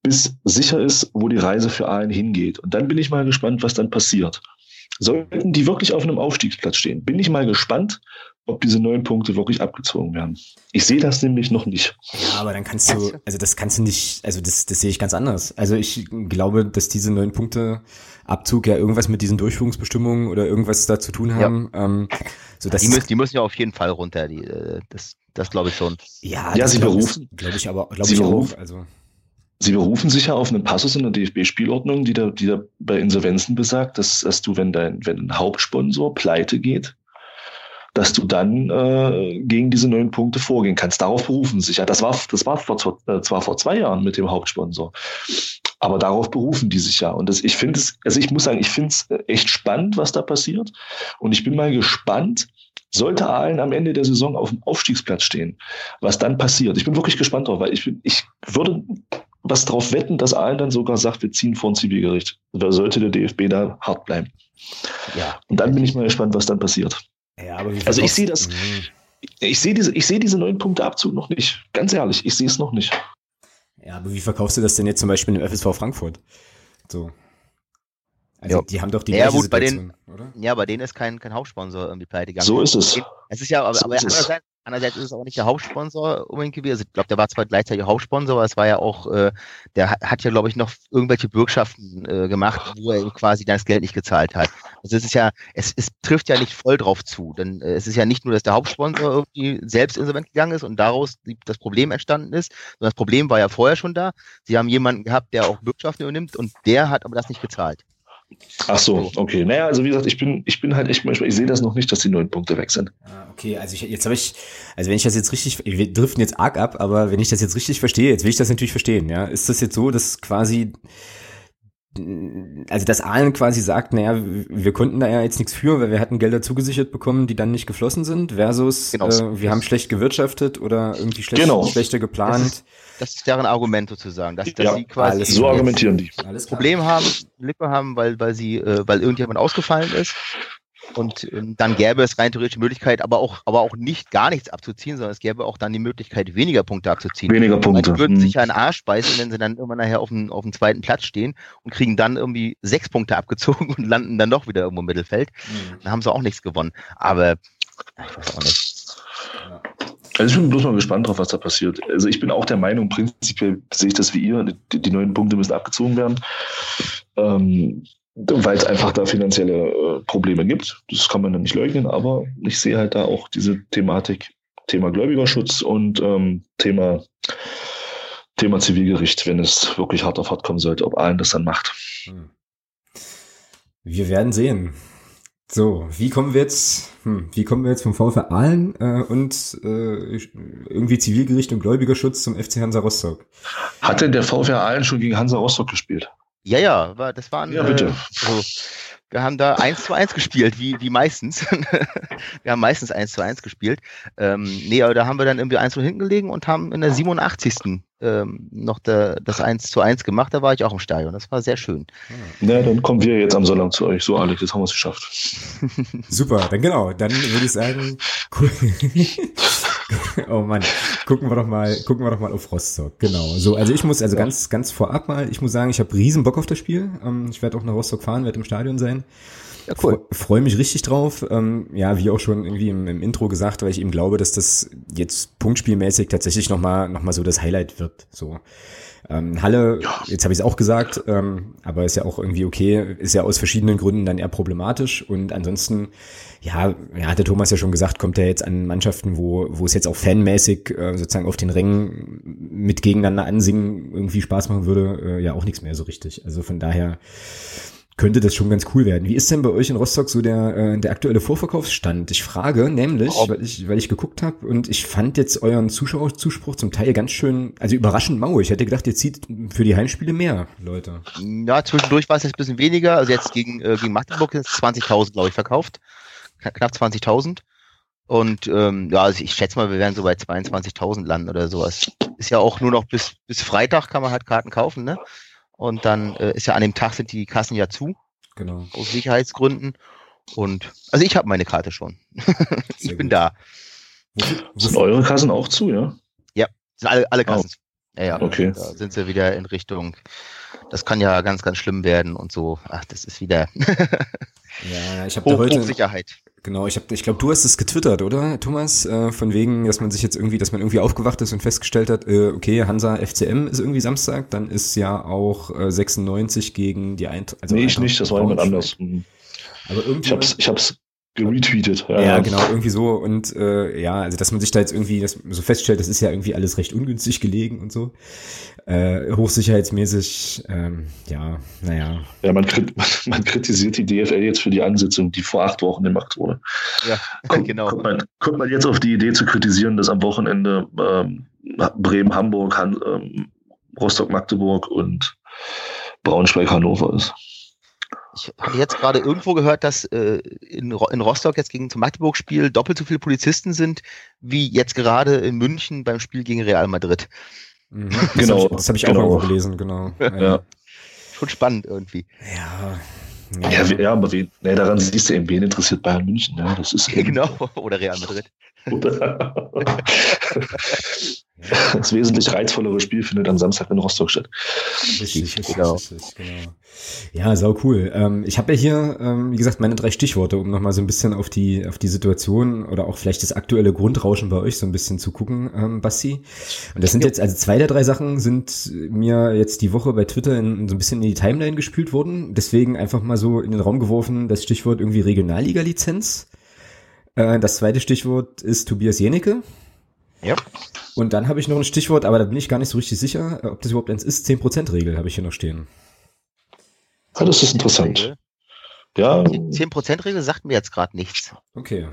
bis sicher ist, wo die Reise für allen hingeht. Und dann bin ich mal gespannt, was dann passiert. Sollten die wirklich auf einem Aufstiegsplatz stehen, bin ich mal gespannt, ob diese neun Punkte wirklich abgezogen werden. Ich sehe das nämlich noch nicht. Ja, aber dann kannst du, also das kannst du nicht, also das, das sehe ich ganz anders. Also ich glaube, dass diese neun Punkte Abzug ja irgendwas mit diesen Durchführungsbestimmungen oder irgendwas da zu tun haben. Ja. Ähm, so dass die, müssen, die müssen ja auf jeden Fall runter. Die, äh, das, das glaube ich schon. Ja, ja sie berufen. Glaube ich aber, glaube ich berufen, auch. Also. Sie berufen sich ja auf einen Passus in der DFB-Spielordnung, die da, die da bei Insolvenzen besagt, dass, dass du, wenn dein, wenn ein Hauptsponsor pleite geht, dass du dann äh, gegen diese neun Punkte vorgehen kannst. Darauf berufen sich ja. Das war, das war vor, äh, zwar vor zwei Jahren mit dem Hauptsponsor, aber darauf berufen die sich ja. Und das, ich finde es, also ich muss sagen, ich finde es echt spannend, was da passiert. Und ich bin mal gespannt, sollte Aalen am Ende der Saison auf dem Aufstiegsplatz stehen, was dann passiert. Ich bin wirklich gespannt drauf, weil ich, ich würde was drauf wetten, dass Aalen dann sogar sagt, wir ziehen vor ein Zivilgericht. Da sollte der DFB da hart bleiben. Ja. Und dann bin ich mal gespannt, was dann passiert. Ja, aber also ich sehe das, mhm. ich sehe diese, ich sehe diese neun Punkte Abzug noch nicht. Ganz ehrlich, ich sehe es noch nicht. Ja, aber wie verkaufst du das denn jetzt zum Beispiel im FSV Frankfurt? So. Also ja. die haben doch die ja, gut, bei denen, oder? Ja, bei denen ist kein, kein Hauptsponsor irgendwie pleite gegangen. So ist es. Es ist ja, aber, so aber andererseits, Andererseits ist es auch nicht der Hauptsponsor unbedingt gewesen. Also ich glaube, der war zwar gleichzeitig Hauptsponsor, aber es war ja auch, äh, der hat, hat ja, glaube ich, noch irgendwelche Bürgschaften äh, gemacht, wo er quasi das Geld nicht gezahlt hat. Also es ist ja, es, es trifft ja nicht voll drauf zu. Denn äh, es ist ja nicht nur, dass der Hauptsponsor irgendwie selbst insolvent gegangen ist und daraus das Problem entstanden ist, sondern das Problem war ja vorher schon da. Sie haben jemanden gehabt, der auch Bürgschaften übernimmt und der hat aber das nicht gezahlt. Ach so, okay. Naja, also wie gesagt, ich bin, ich bin halt echt manchmal, ich sehe das noch nicht, dass die neun Punkte weg sind. Ah, okay, also ich, jetzt habe ich, also wenn ich das jetzt richtig, wir driften jetzt arg ab, aber wenn ich das jetzt richtig verstehe, jetzt will ich das natürlich verstehen, ja. Ist das jetzt so, dass quasi also dass Aalen quasi sagt, naja, wir konnten da ja jetzt nichts für, weil wir hatten Gelder zugesichert bekommen, die dann nicht geflossen sind, versus genau. äh, wir haben schlecht gewirtschafft oder irgendwie schlecht, genau. schlechter geplant. Das ist, das ist deren Argument sozusagen, dass, dass ja, sie quasi so argumentieren die. Problem haben, Lippe haben, weil, weil sie, äh, weil irgendjemand ausgefallen ist und ähm, dann gäbe es rein theoretisch die Möglichkeit, aber auch, aber auch nicht gar nichts abzuziehen, sondern es gäbe auch dann die Möglichkeit, weniger Punkte abzuziehen. Weniger Punkte. Die würden hm. sich ja einen Arsch beißen, wenn sie dann irgendwann nachher auf dem, auf dem zweiten Platz stehen und kriegen dann irgendwie sechs Punkte abgezogen und landen dann doch wieder irgendwo im Mittelfeld. Mhm. Dann haben sie auch nichts gewonnen. Aber ich weiß auch nicht. Ja. Also ich bin bloß mal gespannt drauf, was da passiert. Also ich bin auch der Meinung, prinzipiell sehe ich das wie ihr, die, die neuen Punkte müssen abgezogen werden, ähm, weil es einfach da finanzielle äh, Probleme gibt. Das kann man ja nicht leugnen, aber ich sehe halt da auch diese Thematik, Thema Gläubigerschutz und ähm, Thema, Thema Zivilgericht, wenn es wirklich hart auf hart kommen sollte, ob allen das dann macht. Hm. Wir werden sehen. So, wie kommen wir jetzt, hm, wie kommen wir jetzt vom VfR Aalen äh, und äh, irgendwie Zivilgericht und Gläubigerschutz zum FC Hansa Rostock? Hat denn der VfR Aalen schon gegen Hansa Rostock gespielt? Ja, ja, war, das waren. Ja, bitte. Äh, so, wir haben da eins zu eins gespielt, wie, wie meistens. *laughs* wir haben meistens eins zu eins gespielt. Ähm, nee, aber da haben wir dann irgendwie eins zu hinten gelegen und haben in der 87. Ähm, noch der, das eins zu eins gemacht. Da war ich auch im Stadion. Das war sehr schön. Na, dann kommen wir jetzt am Sonntag zu euch. So, Alex, jetzt haben wir es geschafft. *laughs* Super, dann genau. Dann würde ich sagen, cool. *laughs* *laughs* oh Mann, gucken wir doch mal, gucken wir doch mal auf Rostock. Genau. So, also ich muss also ganz, ganz vorab mal, ich muss sagen, ich habe riesen Bock auf das Spiel. Ähm, ich werde auch nach Rostock fahren, werde im Stadion sein. Ja, cool. Freue mich richtig drauf. Ähm, ja, wie auch schon irgendwie im, im, Intro gesagt, weil ich eben glaube, dass das jetzt punktspielmäßig tatsächlich nochmal noch mal so das Highlight wird. So. Ähm, Halle, ja. jetzt habe ich es auch gesagt, ähm, aber ist ja auch irgendwie okay, ist ja aus verschiedenen Gründen dann eher problematisch. Und ansonsten, ja, ja, hat der Thomas ja schon gesagt, kommt er jetzt an Mannschaften, wo, wo es jetzt auch fanmäßig äh, sozusagen auf den Rängen mit gegeneinander ansingen irgendwie Spaß machen würde, äh, ja auch nichts mehr so richtig. Also von daher könnte das schon ganz cool werden. Wie ist denn bei euch in Rostock so der, äh, der aktuelle Vorverkaufsstand? Ich frage nämlich, weil ich, weil ich geguckt habe und ich fand jetzt euren Zuschauerzuspruch zum Teil ganz schön, also überraschend mau. Ich hätte gedacht, ihr zieht für die Heimspiele mehr Leute. Ja, zwischendurch war es jetzt ein bisschen weniger. Also jetzt gegen, äh, gegen Magdeburg ist 20.000, glaube ich, verkauft. Knapp 20.000. Und ähm, ja, also ich schätze mal, wir werden so bei 22.000 landen oder sowas. Ist ja auch nur noch bis, bis Freitag kann man halt Karten kaufen, ne? Und dann äh, ist ja an dem Tag sind die Kassen ja zu. Genau. Aus Sicherheitsgründen. Und also ich habe meine Karte schon. *laughs* ich bin gut. da. Sind eure Kassen auch zu, ja? Ja, sind alle, alle Kassen. Oh. Ja, ja. Okay. Da sind sie wieder in Richtung, das kann ja ganz, ganz schlimm werden und so. Ach, das ist wieder. *laughs* ja, ich habe heute. Sicherheit. Genau, ich habe, ich glaube, du hast es getwittert, oder, Thomas? Äh, von wegen, dass man sich jetzt irgendwie, dass man irgendwie aufgewacht ist und festgestellt hat, äh, okay, Hansa FCM ist irgendwie Samstag, dann ist ja auch äh, 96 gegen die Eintracht. Also nee, ich nicht, das war jemand anders. Mhm. Aber irgendwie. Ich hab's, ich hab's geretweetet. Ja, ja, genau, irgendwie so. Und äh, ja, also dass man sich da jetzt irgendwie das so feststellt, das ist ja irgendwie alles recht ungünstig gelegen und so. Äh, hochsicherheitsmäßig, ähm, ja, naja. Ja, man, *laughs* man kritisiert die DFL jetzt für die Ansitzung, die vor acht Wochen gemacht wurde. Ja, kommt, *laughs* genau. Kommt man, kommt man jetzt auf die Idee zu kritisieren, dass am Wochenende ähm, Bremen, Hamburg, Han, ähm, Rostock, Magdeburg und Braunschweig, Hannover ist. Ich habe jetzt gerade irgendwo gehört, dass äh, in, in Rostock jetzt gegen zum Magdeburg-Spiel doppelt so viele Polizisten sind, wie jetzt gerade in München beim Spiel gegen Real Madrid. Mhm. *laughs* Genau, das habe ich, hab ich genau. auch gelesen, genau. Ja. ja. Schon spannend irgendwie. Ja. Ja, ja, ja aber wen, nee, daran siehst du eben, wen interessiert Bayern München. Ja, das ist *laughs* genau, oder Real Madrid. Das wesentlich reizvollere Spiel findet am Samstag in Rostock statt. Richtig, richtig, genau. richtig, genau. Ja, sau cool. Ähm, ich habe ja hier, ähm, wie gesagt, meine drei Stichworte, um nochmal so ein bisschen auf die, auf die Situation oder auch vielleicht das aktuelle Grundrauschen bei euch so ein bisschen zu gucken, ähm, Basti. Und das sind jetzt, also zwei der drei Sachen sind mir jetzt die Woche bei Twitter in, in so ein bisschen in die Timeline gespült worden. Deswegen einfach mal so in den Raum geworfen, das Stichwort irgendwie Regionalliga-Lizenz. Äh, das zweite Stichwort ist Tobias Jenecke. Ja. Und dann habe ich noch ein Stichwort, aber da bin ich gar nicht so richtig sicher, ob das überhaupt eins ist. 10%-Regel habe ich hier noch stehen. Ja, das ist interessant. Ja. 10%-Regel sagt mir jetzt gerade nichts. Okay.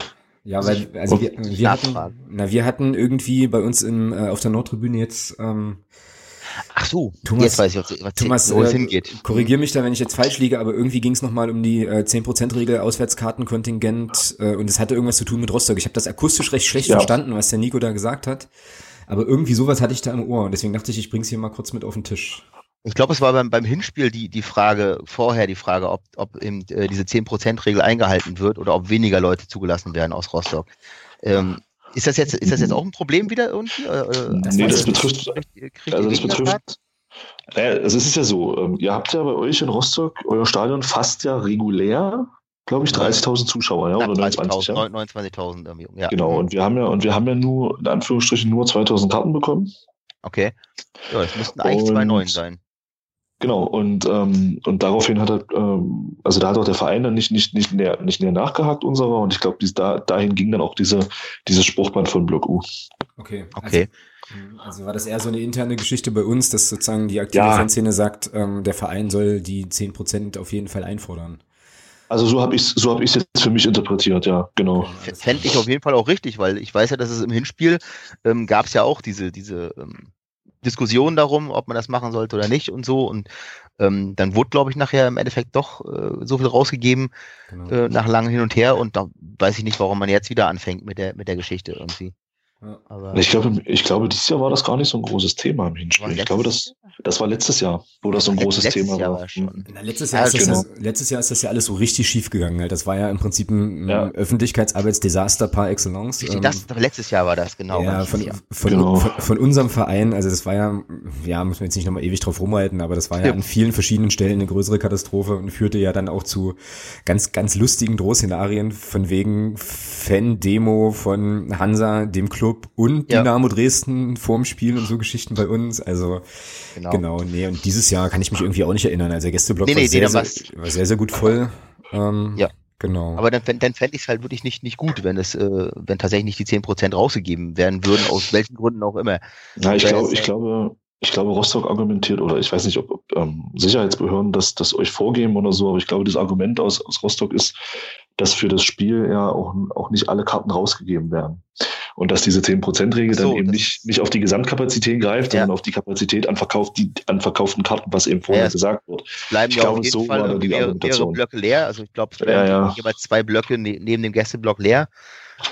Ja, weil also wir, wir hatten, na, wir hatten irgendwie bei uns in, äh, auf der Nordtribüne jetzt ähm, Ach so, Thomas, jetzt weiß ich, was Thomas, wo es äh, hingeht. Korrigier mich da, wenn ich jetzt falsch liege, aber irgendwie ging es nochmal um die äh, 10%-Regel Auswärtskartenkontingent äh, und es hatte irgendwas zu tun mit Rostock. Ich habe das akustisch recht schlecht ja. verstanden, was der Nico da gesagt hat. Aber irgendwie sowas hatte ich da im Ohr und deswegen dachte ich, ich bring's hier mal kurz mit auf den Tisch. Ich glaube, es war beim, beim Hinspiel die, die Frage, vorher die Frage, ob, ob eben äh, diese 10%-Regel eingehalten wird oder ob weniger Leute zugelassen werden aus Rostock. Ähm, ist das jetzt, ist das jetzt auch ein Problem wieder irgendwie? Das nee, das betrifft, also das betrifft, naja, also es ist ja so, ähm, ihr habt ja bei euch in Rostock, euer Stadion fast ja regulär glaube ich, 30.000 Zuschauer, ja, oder 29, ja? 29.000 irgendwie, ja. Genau, und wir haben ja, und wir haben ja nur, in Anführungsstrichen, nur 2.000 Karten bekommen. Okay. Ja, es müssten eigentlich zwei neuen sein. Genau, und, ähm, und daraufhin hat er, ähm, also da hat auch der Verein dann nicht, nicht, nicht, näher, nicht näher nachgehakt unserer und ich glaube, da, dahin ging dann auch diese, dieses Spruchband von Block U. Okay. Okay. Also, also war das eher so eine interne Geschichte bei uns, dass sozusagen die aktive ja. Fanszene sagt, ähm, der Verein soll die 10% auf jeden Fall einfordern. Also so habe ich es so hab jetzt für mich interpretiert, ja, genau. Fände ich auf jeden Fall auch richtig, weil ich weiß ja, dass es im Hinspiel ähm, gab es ja auch diese, diese ähm, Diskussion darum, ob man das machen sollte oder nicht und so. Und ähm, dann wurde, glaube ich, nachher im Endeffekt doch äh, so viel rausgegeben genau. äh, nach langem Hin und Her. Und da weiß ich nicht, warum man jetzt wieder anfängt mit der, mit der Geschichte irgendwie. Aber ich glaube, ich glaube, dieses Jahr war das gar nicht so ein großes Thema im Hinspiel. Ich glaube, das, das war letztes Jahr, wo das so ein großes letztes Thema Jahr war. Schon. Na, letztes, Jahr ja, ist genau. das, letztes Jahr ist das ja alles so richtig schief gegangen. Das war ja im Prinzip ein ja. Öffentlichkeitsarbeitsdesaster par excellence. Das, ähm, letztes Jahr war das, genau. Ja, von, von, genau. von, von, unserem Verein, also das war ja, ja, muss man jetzt nicht nochmal ewig drauf rumreiten, aber das war ja, ja an vielen verschiedenen Stellen eine größere Katastrophe und führte ja dann auch zu ganz, ganz lustigen Drohszenarien von wegen Fan-Demo von Hansa, dem Club und ja. Dynamo Dresden vorm Spiel und so Geschichten bei uns. Also genau. genau, nee, und dieses Jahr kann ich mich irgendwie auch nicht erinnern. Also der Gästeblock nee, nee, war, sehr, sehr, war sehr, sehr gut voll. Ähm, ja. Genau. Aber dann, dann fände ich es halt wirklich nicht, nicht gut, wenn es, äh, wenn tatsächlich nicht die zehn Prozent rausgegeben werden würden, aus welchen Gründen auch immer. Na, ich, glaube, ich glaube, ich glaube, Rostock argumentiert, oder ich weiß nicht, ob, ob ähm, Sicherheitsbehörden das, das euch vorgeben oder so, aber ich glaube, das Argument aus, aus Rostock ist, dass für das Spiel ja auch, auch nicht alle Karten rausgegeben werden. Und dass diese 10%-Regel so, dann eben nicht, nicht auf die Gesamtkapazität greift, ja. sondern auf die Kapazität an, verkauft, die, an verkauften Karten, was eben vorher ja. gesagt wird. Bleiben ich ja glaube, auf jeden so Fall die mehrere, mehrere Blöcke leer. Also ich glaube, es bleiben ja, jeweils zwei Blöcke ne, neben dem Gästeblock leer.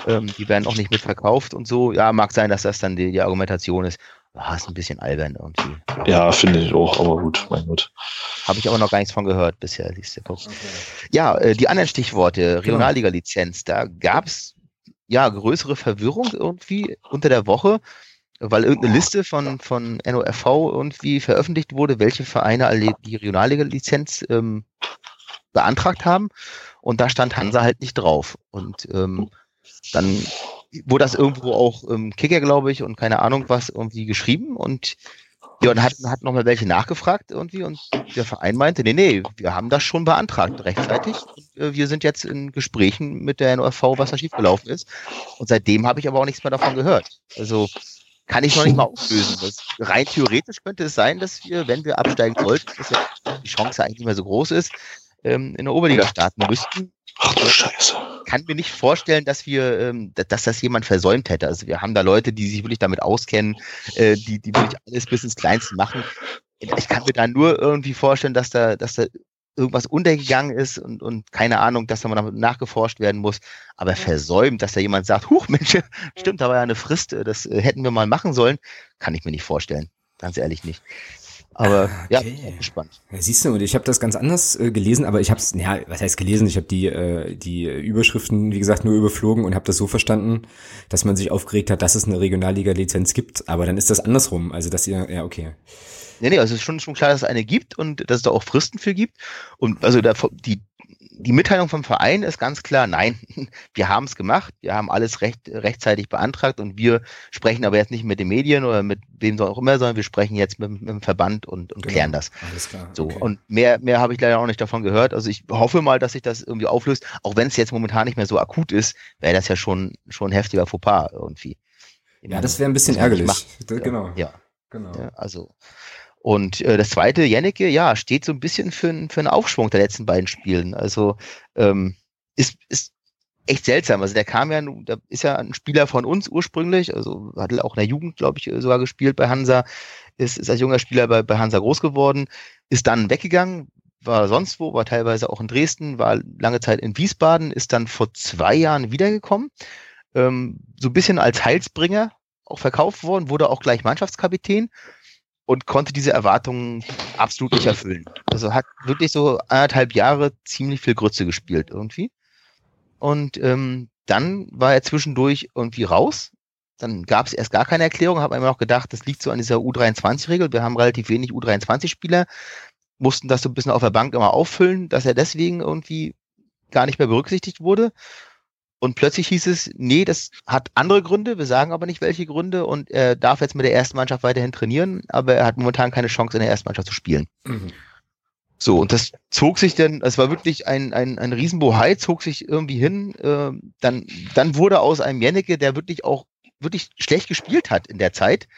Ähm, die werden auch nicht mitverkauft und so. Ja, mag sein, dass das dann die, die Argumentation ist. Ah, ist ein bisschen albern irgendwie. Ja, finde ich auch, aber gut, mein Gott. Habe ich aber noch gar nichts von gehört bisher, siehst du. Okay. Ja, äh, die anderen Stichworte, genau. Regionalliga-Lizenz, da gab es ja größere Verwirrung irgendwie unter der Woche, weil irgendeine Liste von, von NORV irgendwie veröffentlicht wurde, welche Vereine alle die Regionalliga-Lizenz ähm, beantragt haben. Und da stand Hansa halt nicht drauf. Und ähm, dann wurde das irgendwo auch im Kicker, glaube ich, und keine Ahnung was irgendwie geschrieben und ja, und hat, hat nochmal welche nachgefragt irgendwie und der Verein meinte, nee, nee, wir haben das schon beantragt rechtzeitig. Und, äh, wir sind jetzt in Gesprächen mit der NORV, was da schiefgelaufen ist. Und seitdem habe ich aber auch nichts mehr davon gehört. Also kann ich noch nicht mal auflösen. Das, rein theoretisch könnte es sein, dass wir, wenn wir absteigen sollten, dass ja die Chance eigentlich nicht mehr so groß ist, ähm, in der Oberliga starten müssten. Ach du Scheiße. Kann mir nicht vorstellen, dass wir, ähm, dass das jemand versäumt hätte. Also wir haben da Leute, die sich wirklich damit auskennen, äh, die, die wirklich alles bis ins Kleinste machen. Ich kann mir da nur irgendwie vorstellen, dass da, dass da irgendwas untergegangen ist und, und keine Ahnung, dass da mal nachgeforscht werden muss. Aber versäumt, dass da jemand sagt, huch Mensch, stimmt, da war ja eine Frist, äh, das äh, hätten wir mal machen sollen, kann ich mir nicht vorstellen. Ganz ehrlich nicht. Aber ah, okay. ja, gespannt. Ja, siehst du, und ich habe das ganz anders äh, gelesen, aber ich habe es, ja, was heißt gelesen? Ich habe die äh, die Überschriften, wie gesagt, nur überflogen und habe das so verstanden, dass man sich aufgeregt hat, dass es eine Regionalliga-Lizenz gibt. Aber dann ist das andersrum. Also dass ihr, ja, okay. Nee, nee, also es ist schon, schon klar, dass es eine gibt und dass es da auch Fristen für gibt. Und also da, die, die Mitteilung vom Verein ist ganz klar, nein, *laughs* wir haben es gemacht, wir haben alles recht, rechtzeitig beantragt und wir sprechen aber jetzt nicht mit den Medien oder mit wem auch immer, sondern wir sprechen jetzt mit, mit dem Verband und, und genau. klären das. Alles klar. So, okay. und mehr, mehr habe ich leider auch nicht davon gehört. Also ich hoffe mal, dass sich das irgendwie auflöst, auch wenn es jetzt momentan nicht mehr so akut ist, wäre das ja schon, schon ein heftiger Fauxpas irgendwie. Ja, das wäre ein bisschen ärgerlich. Genau. Ja, genau. Ja, also und äh, das zweite, Jennecke, ja, steht so ein bisschen für, für einen Aufschwung der letzten beiden Spielen. Also ähm, ist, ist echt seltsam. Also der kam ja, da ist ja ein Spieler von uns ursprünglich, also hat auch in der Jugend, glaube ich, sogar gespielt bei Hansa, ist, ist als junger Spieler bei, bei Hansa groß geworden, ist dann weggegangen, war sonst wo, war teilweise auch in Dresden, war lange Zeit in Wiesbaden, ist dann vor zwei Jahren wiedergekommen, ähm, so ein bisschen als Heilsbringer auch verkauft worden, wurde auch gleich Mannschaftskapitän und konnte diese Erwartungen absolut nicht erfüllen. Also hat wirklich so anderthalb Jahre ziemlich viel Grütze gespielt irgendwie. Und ähm, dann war er zwischendurch irgendwie raus. Dann gab es erst gar keine Erklärung, habe immer noch gedacht, das liegt so an dieser U23-Regel. Wir haben relativ wenig U23-Spieler, mussten das so ein bisschen auf der Bank immer auffüllen, dass er deswegen irgendwie gar nicht mehr berücksichtigt wurde. Und plötzlich hieß es, nee, das hat andere Gründe, wir sagen aber nicht welche Gründe und er darf jetzt mit der ersten Mannschaft weiterhin trainieren, aber er hat momentan keine Chance in der ersten Mannschaft zu spielen. Mhm. So, und das zog sich dann, es war wirklich ein, ein, ein Riesenbohai, zog sich irgendwie hin. Äh, dann, dann wurde aus einem Jennecke, der wirklich auch wirklich schlecht gespielt hat in der Zeit,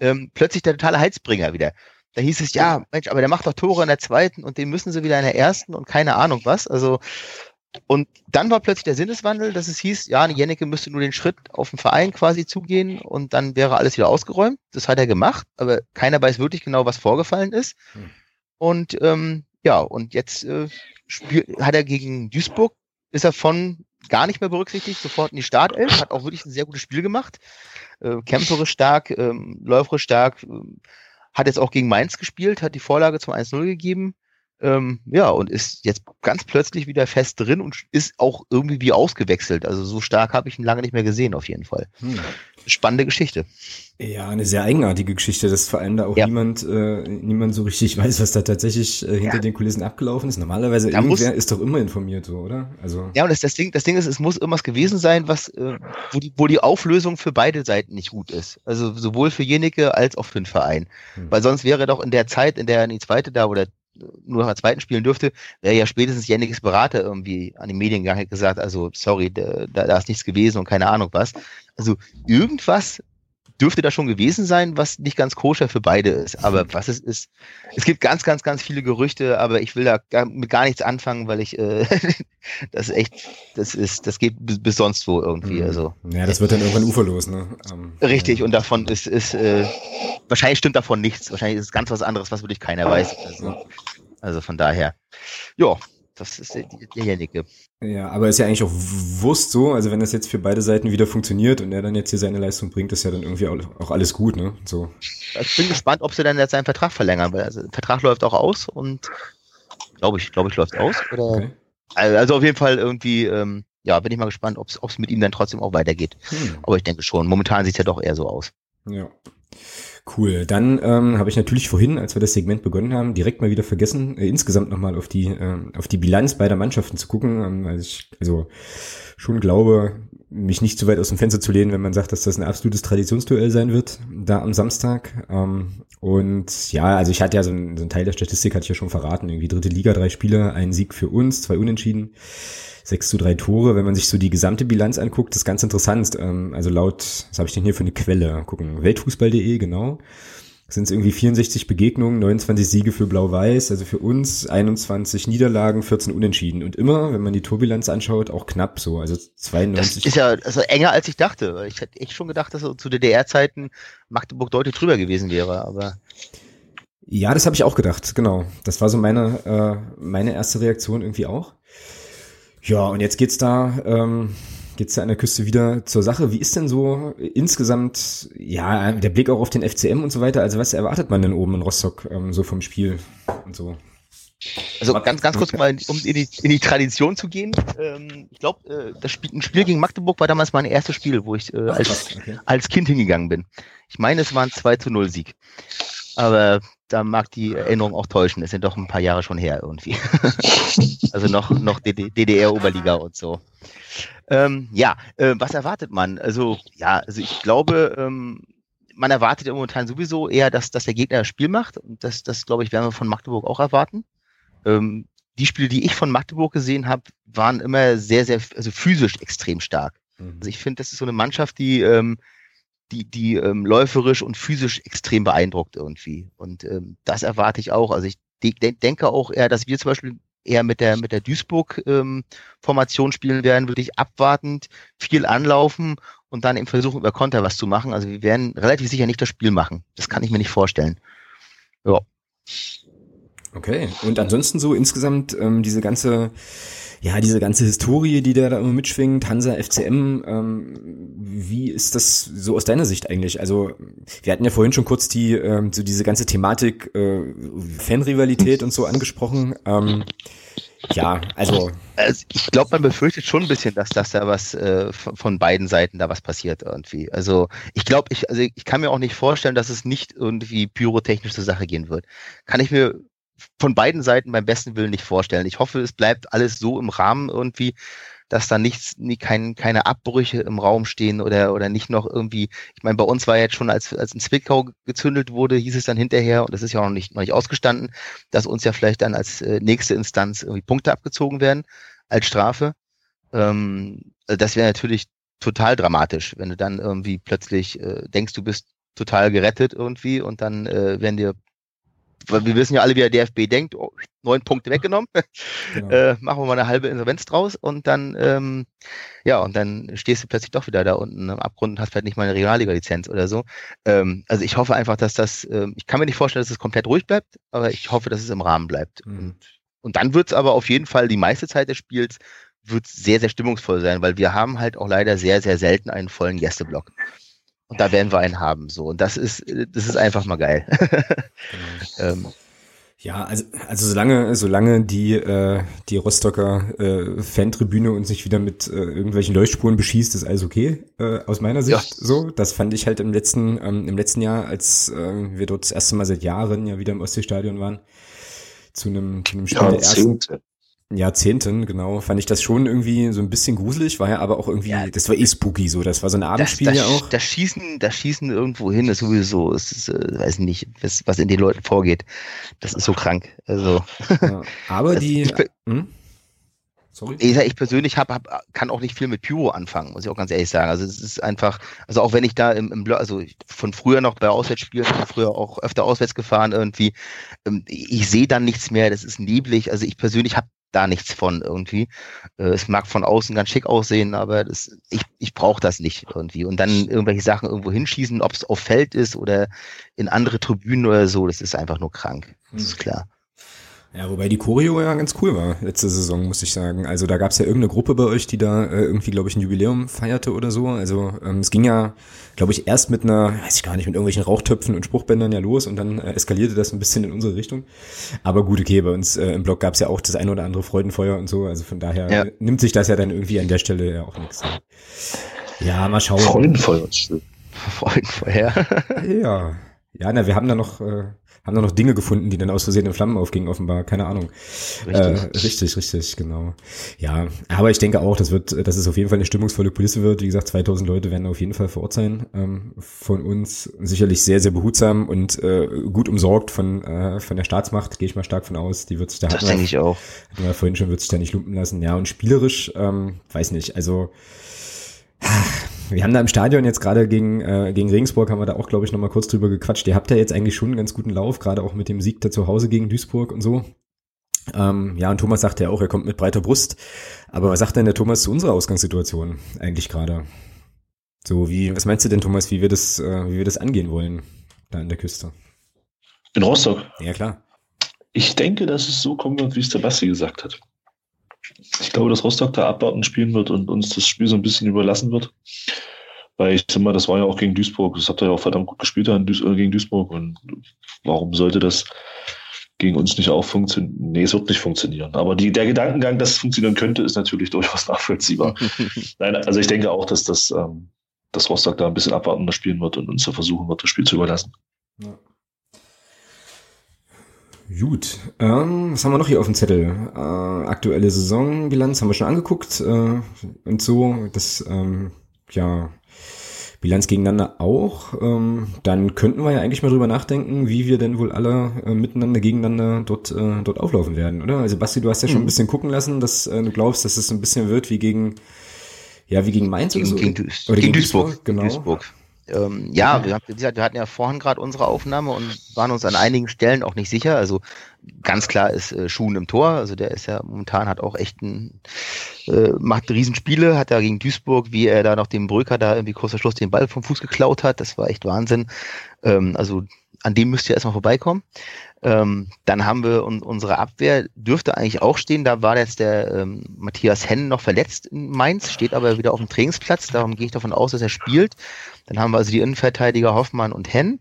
ähm, plötzlich der totale Heizbringer wieder. Da hieß es, ja, Mensch, aber der macht doch Tore in der zweiten und den müssen sie wieder in der ersten und keine Ahnung was. Also, und dann war plötzlich der Sinneswandel, dass es hieß, ja, Jennecke müsste nur den Schritt auf den Verein quasi zugehen und dann wäre alles wieder ausgeräumt. Das hat er gemacht, aber keiner weiß wirklich genau, was vorgefallen ist. Hm. Und ähm, ja, und jetzt äh, hat er gegen Duisburg, ist er von gar nicht mehr berücksichtigt, sofort in die Startelf, hat auch wirklich ein sehr gutes Spiel gemacht. Äh, kämpferisch stark, ähm, läuferisch stark, äh, hat jetzt auch gegen Mainz gespielt, hat die Vorlage zum 1-0 gegeben. Ähm, ja, und ist jetzt ganz plötzlich wieder fest drin und ist auch irgendwie wie ausgewechselt. Also so stark habe ich ihn lange nicht mehr gesehen, auf jeden Fall. Hm. Spannende Geschichte. Ja, eine sehr eigenartige Geschichte, dass vor allem da auch ja. niemand, äh, niemand so richtig *laughs* weiß, was da tatsächlich äh, hinter ja. den Kulissen abgelaufen ist. Normalerweise da irgendwer muss, ist doch immer informiert, so, oder? Also ja, und das, das Ding, das Ding ist, es muss irgendwas gewesen sein, was, äh, wo die, wo die Auflösung für beide Seiten nicht gut ist. Also sowohl für Jenike als auch für den Verein. Hm. Weil sonst wäre doch in der Zeit, in der er die zweite da oder nur nach der zweiten spielen dürfte, wäre ja spätestens Jennekes Berater irgendwie an die Medien gegangen, hätte gesagt, also sorry, da, da ist nichts gewesen und keine Ahnung was. Also irgendwas dürfte da schon gewesen sein, was nicht ganz koscher für beide ist. Aber was es ist, es gibt ganz, ganz, ganz viele Gerüchte, aber ich will da gar, mit gar nichts anfangen, weil ich äh, *laughs* das echt, das ist, das geht bis, sonst wo irgendwie. Mhm. Also ja, das wird dann irgendwann uferlos, ne? Um, richtig. Ja. Und davon ist, ist äh, wahrscheinlich stimmt davon nichts. Wahrscheinlich ist es ganz was anderes, was wirklich keiner weiß. Also, also von daher, ja, das ist derjenige. Ja, aber ist ja eigentlich auch Wurst so, also wenn das jetzt für beide Seiten wieder funktioniert und er dann jetzt hier seine Leistung bringt, ist ja dann irgendwie auch, alles gut, ne? So. Ich bin gespannt, ob sie dann jetzt seinen Vertrag verlängern, weil also, der Vertrag läuft auch aus und glaube ich, glaube ich, läuft aus. Okay. Also auf jeden Fall irgendwie, ähm, ja, bin ich mal gespannt, ob es mit ihm dann trotzdem auch weitergeht. Hm. Aber ich denke schon. Momentan sieht es ja doch eher so aus. Ja. Cool. Dann ähm, habe ich natürlich vorhin, als wir das Segment begonnen haben, direkt mal wieder vergessen, äh, insgesamt nochmal auf die äh, auf die Bilanz beider Mannschaften zu gucken. Ähm, also ich also schon glaube, mich nicht zu weit aus dem Fenster zu lehnen, wenn man sagt, dass das ein absolutes Traditionsduell sein wird, da am Samstag. Ähm, und ja, also ich hatte ja so ein, so ein Teil der Statistik, hatte ich ja schon verraten, irgendwie dritte Liga, drei Spiele, ein Sieg für uns, zwei Unentschieden. 6 zu 3 Tore. Wenn man sich so die gesamte Bilanz anguckt, ist ganz interessant. Ähm, also laut, was habe ich denn hier für eine Quelle? Gucken, weltfußball.de, genau. Sind es irgendwie 64 Begegnungen, 29 Siege für Blau-Weiß, also für uns, 21 Niederlagen, 14 Unentschieden. Und immer, wenn man die Torbilanz anschaut, auch knapp so, also 92. Das ist ja also enger als ich dachte. Ich hätte echt schon gedacht, dass zu DDR-Zeiten Magdeburg deutlich drüber gewesen wäre, aber. Ja, das habe ich auch gedacht, genau. Das war so meine, äh, meine erste Reaktion irgendwie auch. Ja, und jetzt geht's da, ähm, geht's da an der Küste wieder zur Sache. Wie ist denn so insgesamt, ja, der Blick auch auf den FCM und so weiter? Also was erwartet man denn oben in Rostock ähm, so vom Spiel und so? Also ganz, ganz kurz mal, um in die, in die Tradition zu gehen. Ähm, ich glaube, äh, das Spiel, ein Spiel gegen Magdeburg war damals mein erstes Spiel, wo ich äh, als, okay. als Kind hingegangen bin. Ich meine, es war ein 2 zu 0 Sieg. Aber da mag die Erinnerung auch täuschen. Es sind doch ein paar Jahre schon her irgendwie. *laughs* also noch, noch DDR-Oberliga und so. Ähm, ja, äh, was erwartet man? Also, ja, also ich glaube, ähm, man erwartet ja momentan sowieso eher, dass, dass der Gegner das Spiel macht. Und das, das glaube ich, werden wir von Magdeburg auch erwarten. Ähm, die Spiele, die ich von Magdeburg gesehen habe, waren immer sehr, sehr, also physisch extrem stark. Mhm. Also ich finde, das ist so eine Mannschaft, die ähm, die, die ähm, läuferisch und physisch extrem beeindruckt irgendwie. Und ähm, das erwarte ich auch. Also ich de denke auch eher, dass wir zum Beispiel eher mit der mit der Duisburg-Formation ähm, spielen werden, wirklich abwartend, viel anlaufen und dann eben versuchen, über Konter was zu machen. Also wir werden relativ sicher nicht das Spiel machen. Das kann ich mir nicht vorstellen. Ja. Okay. Und ansonsten so insgesamt ähm, diese ganze ja, diese ganze Historie, die da, da immer mitschwingt, Hansa, FCM, ähm, wie ist das so aus deiner Sicht eigentlich? Also, wir hatten ja vorhin schon kurz die, ähm, so diese ganze Thematik äh, Fanrivalität und so angesprochen. Ähm, ja, also. also ich glaube, man befürchtet schon ein bisschen, dass, dass da was äh, von beiden Seiten da was passiert irgendwie. Also ich glaube, ich, also ich kann mir auch nicht vorstellen, dass es nicht irgendwie pyrotechnisch zur Sache gehen wird. Kann ich mir von beiden Seiten beim besten Willen nicht vorstellen. Ich hoffe, es bleibt alles so im Rahmen irgendwie, dass da nichts, nie, kein, keine Abbrüche im Raum stehen oder, oder nicht noch irgendwie, ich meine, bei uns war jetzt schon, als, als ein Zwickau gezündelt wurde, hieß es dann hinterher, und das ist ja auch noch nicht, noch nicht ausgestanden, dass uns ja vielleicht dann als äh, nächste Instanz irgendwie Punkte abgezogen werden als Strafe. Ähm, das wäre natürlich total dramatisch, wenn du dann irgendwie plötzlich äh, denkst, du bist total gerettet irgendwie und dann äh, werden dir weil wir wissen ja alle, wie der DFB denkt, oh, neun Punkte weggenommen, genau. *laughs* äh, machen wir mal eine halbe Insolvenz draus und dann, ähm, ja, und dann stehst du plötzlich doch wieder da unten im Abgrund und hast vielleicht nicht mal eine Regionalliga-Lizenz oder so. Ähm, also ich hoffe einfach, dass das, ähm, ich kann mir nicht vorstellen, dass es komplett ruhig bleibt, aber ich hoffe, dass es im Rahmen bleibt. Mhm. Und, und dann wird es aber auf jeden Fall die meiste Zeit des Spiels wird sehr, sehr stimmungsvoll sein, weil wir haben halt auch leider sehr, sehr selten einen vollen Gästeblock. Und da werden wir einen haben. So. Und das ist, das ist einfach mal geil. genau. *laughs* ähm, ja, also, also solange, solange die, äh, die Rostocker äh, Fantribüne uns nicht wieder mit äh, irgendwelchen Leuchtspuren beschießt, ist alles okay, äh, aus meiner Sicht ja. so. Das fand ich halt im letzten, ähm, im letzten Jahr, als äh, wir dort das erste Mal seit Jahren ja wieder im Ostseestadion waren, zu einem, zu einem Spiel ja, der ersten. Jahrzehnten, genau, fand ich das schon irgendwie so ein bisschen gruselig, war ja aber auch irgendwie, ja, das war eh spooky so, das war so ein Abendspiel das, das, ja auch. Das Schießen, das Schießen irgendwo hin ist sowieso, es ist, äh, weiß nicht, was, was in den Leuten vorgeht. Das ist so krank. Also. Ja, aber die. Ich, hm? Sorry? Ich, ich persönlich hab, hab, kann auch nicht viel mit Pyro anfangen, muss ich auch ganz ehrlich sagen. Also es ist einfach, also auch wenn ich da im, im also von früher noch bei Auswärtsspielen, früher auch öfter auswärts gefahren irgendwie, ähm, ich sehe dann nichts mehr, das ist neblig. Also ich persönlich habe da nichts von irgendwie. Äh, es mag von außen ganz schick aussehen, aber das, ich, ich brauche das nicht irgendwie. Und dann irgendwelche Sachen irgendwo hinschießen, ob es auf Feld ist oder in andere Tribünen oder so, das ist einfach nur krank. Das ist hm. klar. Ja, wobei die Choreo ja ganz cool war letzte Saison, muss ich sagen. Also da gab's ja irgendeine Gruppe bei euch, die da äh, irgendwie, glaube ich, ein Jubiläum feierte oder so. Also ähm, es ging ja, glaube ich, erst mit einer, weiß ich gar nicht, mit irgendwelchen Rauchtöpfen und Spruchbändern ja los und dann äh, eskalierte das ein bisschen in unsere Richtung. Aber gute okay, bei uns äh, im Blog gab's ja auch das ein oder andere Freudenfeuer und so. Also von daher ja. nimmt sich das ja dann irgendwie an der Stelle ja auch nichts. Ja, mal schauen. Freudenfeuer. Freudenfeuer. *laughs* ja. Ja, na, wir haben da noch, äh, haben da noch Dinge gefunden, die dann aus Versehen in Flammen aufgingen, offenbar. Keine Ahnung. Richtig. Äh, richtig, richtig, genau. Ja, aber ich denke auch, das wird, dass es auf jeden Fall eine stimmungsvolle Kulisse wird. Wie gesagt, 2000 Leute werden auf jeden Fall vor Ort sein. Ähm, von uns sicherlich sehr, sehr behutsam und äh, gut umsorgt von, äh, von der Staatsmacht, gehe ich mal stark von aus. Die wird sich da, das denke ich auch. Hatten wir vorhin schon, wird sich da nicht lumpen lassen. Ja, und spielerisch, ähm, weiß nicht, also, wir haben da im Stadion jetzt gerade gegen, äh, gegen Regensburg, haben wir da auch, glaube ich, nochmal kurz drüber gequatscht. Ihr habt ja jetzt eigentlich schon einen ganz guten Lauf, gerade auch mit dem Sieg da zu Hause gegen Duisburg und so. Ähm, ja, und Thomas sagt ja auch, er kommt mit breiter Brust. Aber was sagt denn der Thomas zu unserer Ausgangssituation eigentlich gerade? So, wie, was meinst du denn, Thomas, wie wir das, äh, wie wir das angehen wollen da an der Küste? In Rostock? Ja, klar. Ich denke, dass es so kommen wird, wie es der Basti gesagt hat. Ich glaube, dass Rostock da abwarten spielen wird und uns das Spiel so ein bisschen überlassen wird. Weil ich sag mal, das war ja auch gegen Duisburg. Das habt ihr ja auch verdammt gut gespielt äh, gegen Duisburg. Und warum sollte das gegen uns nicht auch funktionieren? Nee, es wird nicht funktionieren. Aber die, der Gedankengang, dass es funktionieren könnte, ist natürlich *laughs* durchaus nachvollziehbar. *laughs* Nein, also ich denke auch, dass das, ähm, dass Rostock da ein bisschen abwartender spielen wird und uns da versuchen wird, das Spiel zu überlassen. Ja. Gut, ähm, was haben wir noch hier auf dem Zettel? Äh, aktuelle Saisonbilanz haben wir schon angeguckt äh, und so. Das, ähm, ja, Bilanz gegeneinander auch. Ähm, dann könnten wir ja eigentlich mal drüber nachdenken, wie wir denn wohl alle äh, miteinander gegeneinander dort, äh, dort auflaufen werden, oder? Also Basti, du hast ja schon ein mhm. bisschen gucken lassen, dass äh, du glaubst, dass es ein bisschen wird wie gegen, ja, wie gegen Mainz gegen, oder so. Gegen, oder gegen, gegen Duisburg, Duisburg, genau. Duisburg. Ähm, ja, wir, wie gesagt, wir hatten ja vorhin gerade unsere Aufnahme und waren uns an einigen Stellen auch nicht sicher. Also ganz klar ist äh, Schuhen im Tor. Also der ist ja momentan hat auch echt ein, äh, macht Riesenspiele, hat da gegen Duisburg, wie er da noch dem Brücker da irgendwie kurzer Schluss den Ball vom Fuß geklaut hat. Das war echt Wahnsinn. Ähm, also an dem müsst ihr erstmal vorbeikommen. Ähm, dann haben wir un unsere Abwehr, dürfte eigentlich auch stehen. Da war jetzt der ähm, Matthias Hennen noch verletzt in Mainz, steht aber wieder auf dem Trainingsplatz. Darum gehe ich davon aus, dass er spielt. Dann haben wir also die Innenverteidiger Hoffmann und Henn.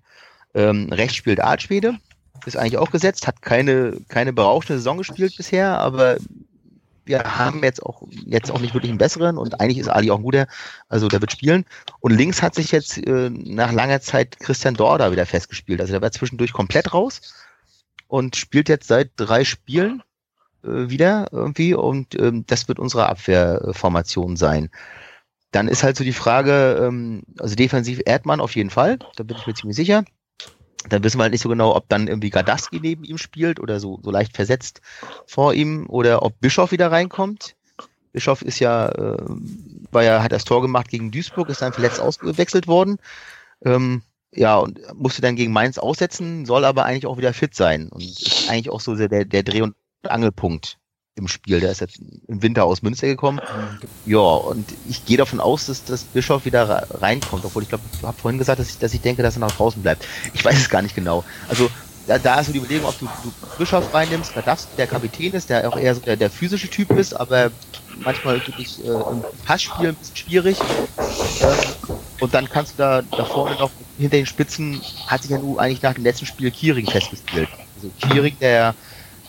Ähm, rechts spielt Artschwede, ist eigentlich auch gesetzt, hat keine, keine berauschende Saison gespielt bisher, aber wir haben jetzt auch, jetzt auch nicht wirklich einen besseren und eigentlich ist Ali auch ein guter, also der wird spielen. Und links hat sich jetzt äh, nach langer Zeit Christian Dorda wieder festgespielt. Also der war zwischendurch komplett raus. Und spielt jetzt seit drei Spielen äh, wieder irgendwie und ähm, das wird unsere Abwehrformation sein. Dann ist halt so die Frage, ähm, also defensiv Erdmann auf jeden Fall, da bin ich mir ziemlich sicher. Dann wissen wir halt nicht so genau, ob dann irgendwie Gardaski neben ihm spielt oder so, so leicht versetzt vor ihm oder ob Bischof wieder reinkommt. Bischof ist ja, äh, war ja, hat das Tor gemacht gegen Duisburg, ist dann verletzt ausgewechselt worden. Ähm, ja, und musste dann gegen Mainz aussetzen, soll aber eigentlich auch wieder fit sein. Und ist eigentlich auch so der, der Dreh- und Angelpunkt im Spiel. Der ist jetzt im Winter aus Münster gekommen. Ja, und ich gehe davon aus, dass das Bischof wieder reinkommt, obwohl ich glaube, ich habe vorhin gesagt, dass ich, dass ich denke, dass er nach draußen bleibt. Ich weiß es gar nicht genau. Also da, da ist so die Überlegung, ob du, du Bischof reinnimmst, Verdafft, der Kapitän ist, der auch eher so der, der physische Typ ist, aber manchmal wirklich äh, im Passspiel ein bisschen schwierig. Ähm, und dann kannst du da, da vorne noch hinter den Spitzen hat sich ja nun eigentlich nach dem letzten Spiel Kiering festgespielt. Also Kiering, der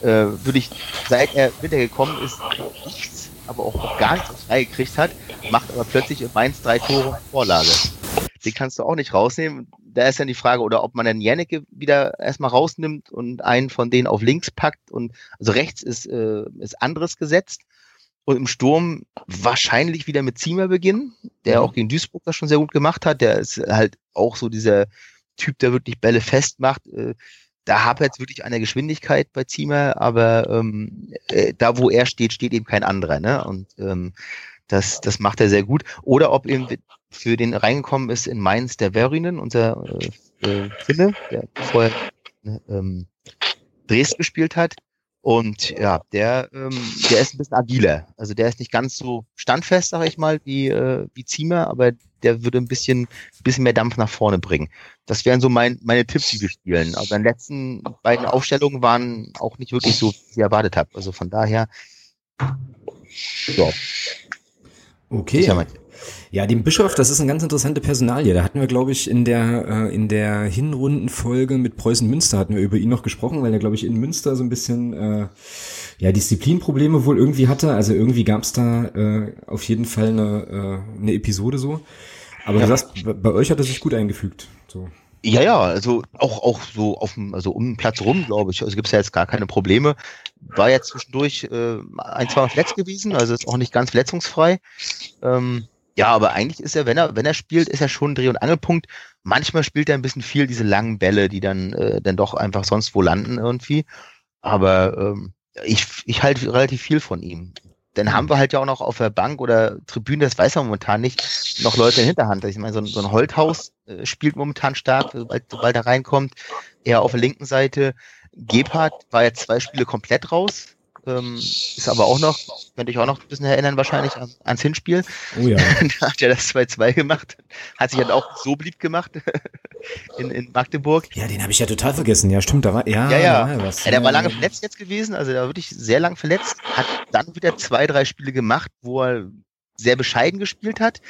äh, würde ich, seit er Winter gekommen ist, nichts, aber auch, auch gar nichts frei gekriegt hat, macht aber plötzlich in Mainz drei Tore Vorlage. Den kannst du auch nicht rausnehmen. Da ist dann die Frage, oder ob man dann Janneke wieder erstmal rausnimmt und einen von denen auf links packt und also rechts ist, äh, ist anderes gesetzt. Und im Sturm wahrscheinlich wieder mit Ziemer beginnen, der mhm. auch gegen Duisburg das schon sehr gut gemacht hat. Der ist halt auch so dieser Typ, der wirklich Bälle festmacht. Äh, da habe jetzt wirklich eine Geschwindigkeit bei Ziemer, aber ähm, äh, da, wo er steht, steht eben kein anderer. Ne? Und ähm, das, das macht er sehr gut. Oder ob eben für den reingekommen ist in Mainz der Verinen, unser äh, äh, Finne, der vorher ne, ähm, Dresden gespielt hat. Und ja, der, ähm, der ist ein bisschen agiler. Also der ist nicht ganz so standfest, sag ich mal, wie, äh, wie Ziemer, aber der würde ein bisschen, bisschen mehr Dampf nach vorne bringen. Das wären so mein, meine Tipps, die wir spielen. Aber die letzten beiden Aufstellungen waren auch nicht wirklich so, wie ich erwartet habe. Also von daher, ja. Okay. Ja, den Bischof, das ist eine ganz interessante Personalie. Da hatten wir, glaube ich, in der, äh, in der Hinrundenfolge mit Preußen Münster hatten wir über ihn noch gesprochen, weil er, glaube ich, in Münster so ein bisschen äh, ja, Disziplinprobleme wohl irgendwie hatte. Also irgendwie gab es da äh, auf jeden Fall eine, äh, eine Episode so. Aber ja. du sagst, bei euch hat er sich gut eingefügt. So. Ja, ja, also auch, auch so auf dem, also um den Platz rum, glaube ich. Also gibt es ja jetzt gar keine Probleme. War jetzt zwischendurch äh, ein, zwei Mal verletzt gewesen, also ist auch nicht ganz verletzungsfrei. Ähm, ja, aber eigentlich ist er, wenn er, wenn er spielt, ist er schon Dreh- und Angelpunkt. Manchmal spielt er ein bisschen viel diese langen Bälle, die dann, äh, dann doch einfach sonst wo landen irgendwie. Aber ähm, ich, ich halte relativ viel von ihm. Dann haben wir halt ja auch noch auf der Bank oder Tribüne, das weiß man momentan nicht, noch Leute in Hinterhand. Ich meine, so ein, so ein Holthaus äh, spielt momentan stark, sobald, sobald er reinkommt. Er auf der linken Seite. Gebhardt war jetzt zwei Spiele komplett raus. Ähm, ist aber auch noch, könnte ich auch noch ein bisschen erinnern, wahrscheinlich an, ans Hinspiel. Oh ja. *laughs* da hat er das 2-2 gemacht. Hat sich halt auch so beliebt gemacht *laughs* in, in Magdeburg. Ja, den habe ich ja total vergessen. Ja, stimmt, da war, ja, ja, ja. Da war was. Ja, der war lange verletzt jetzt gewesen, also der war wirklich sehr lang verletzt. Hat dann wieder zwei, drei Spiele gemacht, wo er sehr bescheiden gespielt hat,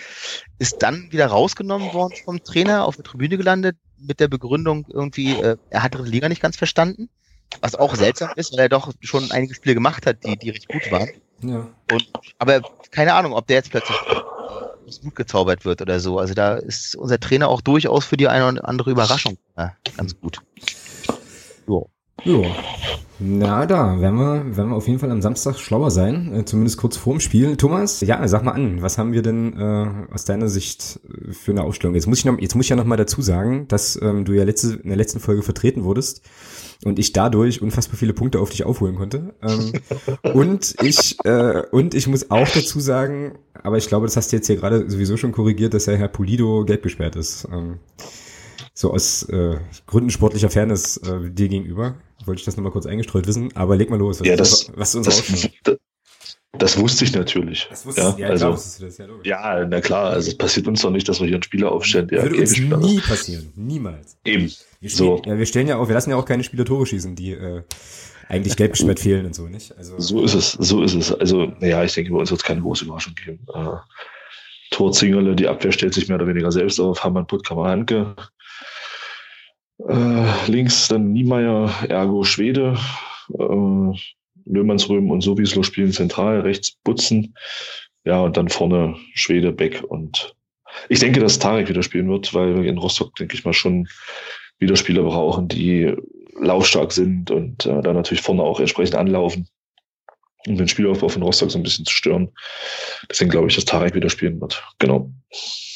ist dann wieder rausgenommen worden vom Trainer, auf der Tribüne gelandet, mit der Begründung irgendwie, äh, er hat die Liga nicht ganz verstanden. Was auch seltsam ist, weil er doch schon einige Spiele gemacht hat, die, die recht gut waren. Ja. Und, aber keine Ahnung, ob der jetzt plötzlich aus Blut gezaubert wird oder so. Also da ist unser Trainer auch durchaus für die eine oder andere Überraschung ja, ganz gut. So. Ja. Na, da werden wir, werden wir auf jeden Fall am Samstag schlauer sein, äh, zumindest kurz vorm Spiel. Thomas, ja, sag mal an, was haben wir denn äh, aus deiner Sicht äh, für eine Ausstellung? Jetzt muss ich noch, jetzt muss ich ja noch mal dazu sagen, dass ähm, du ja letzte, in der letzten Folge vertreten wurdest und ich dadurch unfassbar viele Punkte auf dich aufholen konnte. Ähm, *laughs* und ich äh, und ich muss auch dazu sagen, aber ich glaube, das hast du jetzt hier gerade sowieso schon korrigiert, dass der Herr Pulido gelb gesperrt ist. Ähm, so aus äh, Gründen sportlicher Fairness äh, dir gegenüber wollte ich das nochmal kurz eingestreut wissen. Aber leg mal los. Was ja, das, was ist das, das, *laughs* das wusste ich natürlich. Das wusste ja, ja, also, das, ja, ja, na klar, also es passiert uns doch nicht, dass wir hier einen Spieler aufstellen, der Würde uns nie passieren, niemals. Eben. Wir so. ja, wir stellen ja auch, wir lassen ja auch keine Spieler Tore schießen, die äh, eigentlich gelb gesperrt fehlen und so, nicht? Also, so ist es, so ist es. Also, naja, ich denke, bei uns wird es keine große Überraschung geben. Äh, Tor Zingerle, die Abwehr stellt sich mehr oder weniger selbst auf, Hammann, Puttkammer, Hanke. Äh, links dann Niemeyer, Ergo Schwede. Äh, Löhmannsröhm und Sowieslo spielen zentral, rechts Butzen. Ja, und dann vorne Schwede, Beck und ich denke, dass Tarek wieder spielen wird, weil wir in Rostock, denke ich mal, schon wieder Spieler brauchen, die laufstark sind und äh, dann natürlich vorne auch entsprechend anlaufen, um den Spielaufbau von Rostock so ein bisschen zu stören. Deswegen glaube ich, dass Tarek wieder spielen wird. Genau.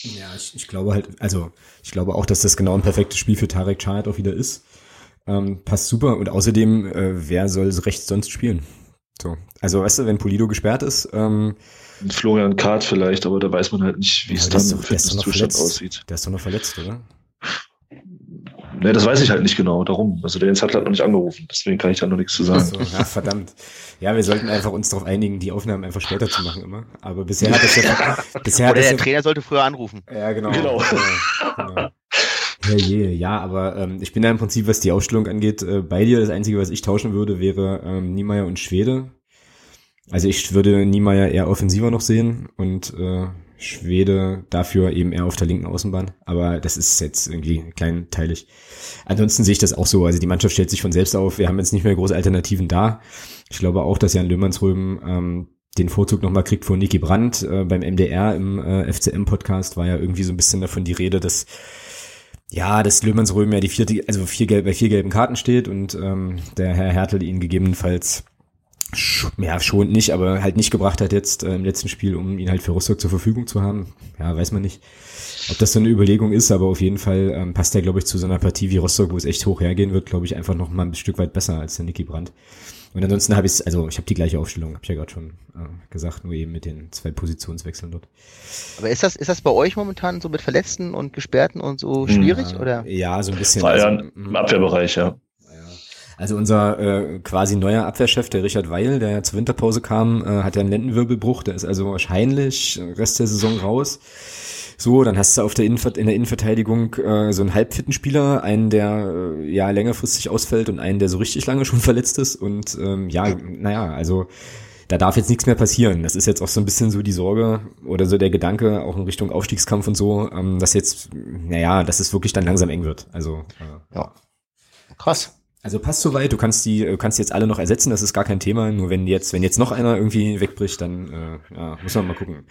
Ja, ich, ich glaube halt, also ich glaube auch, dass das genau ein perfektes Spiel für Tarek Chart auch wieder ist. Ähm, passt super und außerdem, äh, wer soll rechts sonst spielen? So. Also weißt du, wenn Polido gesperrt ist, ähm, Florian Kart vielleicht, aber da weiß man halt nicht, wie es dann im Fitnesszustand aussieht. Der ist doch noch verletzt, oder? Ne, das weiß ich halt nicht genau, darum. Also der Jens hat halt noch nicht angerufen, deswegen kann ich da noch nichts zu sagen. So, ja, verdammt. Ja, wir sollten einfach uns darauf einigen, die Aufnahmen einfach später zu machen immer. Aber bisher hat das ja... *laughs* bisher Oder der ja, Trainer sollte früher anrufen. Ja, genau. Genau. Ja, genau. *laughs* Ja, je, ja, aber ähm, ich bin da im Prinzip, was die Ausstellung angeht, äh, bei dir. Das Einzige, was ich tauschen würde, wäre ähm, Niemeyer und Schwede. Also ich würde Niemeyer eher offensiver noch sehen und äh, Schwede dafür eben eher auf der linken Außenbahn. Aber das ist jetzt irgendwie kleinteilig. Ansonsten sehe ich das auch so. Also die Mannschaft stellt sich von selbst auf. Wir haben jetzt nicht mehr große Alternativen da. Ich glaube auch, dass Jan Löhmannsröben ähm, den Vorzug nochmal kriegt vor Niki Brandt. Äh, beim MDR im äh, FCM-Podcast war ja irgendwie so ein bisschen davon die Rede, dass ja, dass Löhmannsröben ja die vierte, also vier gelb, bei vier gelben Karten steht und ähm, der Herr Hertel ihn gegebenenfalls ja, schon nicht, aber halt nicht gebracht hat jetzt äh, im letzten Spiel, um ihn halt für Rostock zur Verfügung zu haben. Ja, weiß man nicht, ob das so eine Überlegung ist, aber auf jeden Fall ähm, passt er, glaube ich, zu so einer Partie wie Rostock, wo es echt hoch hergehen wird, glaube ich, einfach noch mal ein Stück weit besser als der Niki Brandt. Und ansonsten habe ich also ich habe die gleiche Aufstellung, habe ich ja gerade schon äh, gesagt, nur eben mit den zwei Positionswechseln dort. Aber ist das ist das bei euch momentan so mit Verletzten und Gesperrten und so schwierig ja, oder? Ja, so ein bisschen. War ja also, im Abwehrbereich, ja. Also unser äh, quasi neuer Abwehrchef, der Richard Weil, der ja zur Winterpause kam, äh, hat ja einen Lendenwirbelbruch, der ist also wahrscheinlich Rest der Saison raus. So, dann hast du auf der Innenver in der Innenverteidigung äh, so einen halbfitten Spieler, einen, der äh, ja längerfristig ausfällt und einen, der so richtig lange schon *laughs* verletzt ist. Und ähm, ja, naja, also da darf jetzt nichts mehr passieren. Das ist jetzt auch so ein bisschen so die Sorge oder so der Gedanke, auch in Richtung Aufstiegskampf und so, ähm, dass jetzt, naja, dass es wirklich dann langsam eng wird. Also äh, ja. Krass. Also passt soweit, du kannst die, du kannst jetzt alle noch ersetzen, das ist gar kein Thema. Nur wenn jetzt, wenn jetzt noch einer irgendwie wegbricht, dann äh, ja, muss man mal gucken.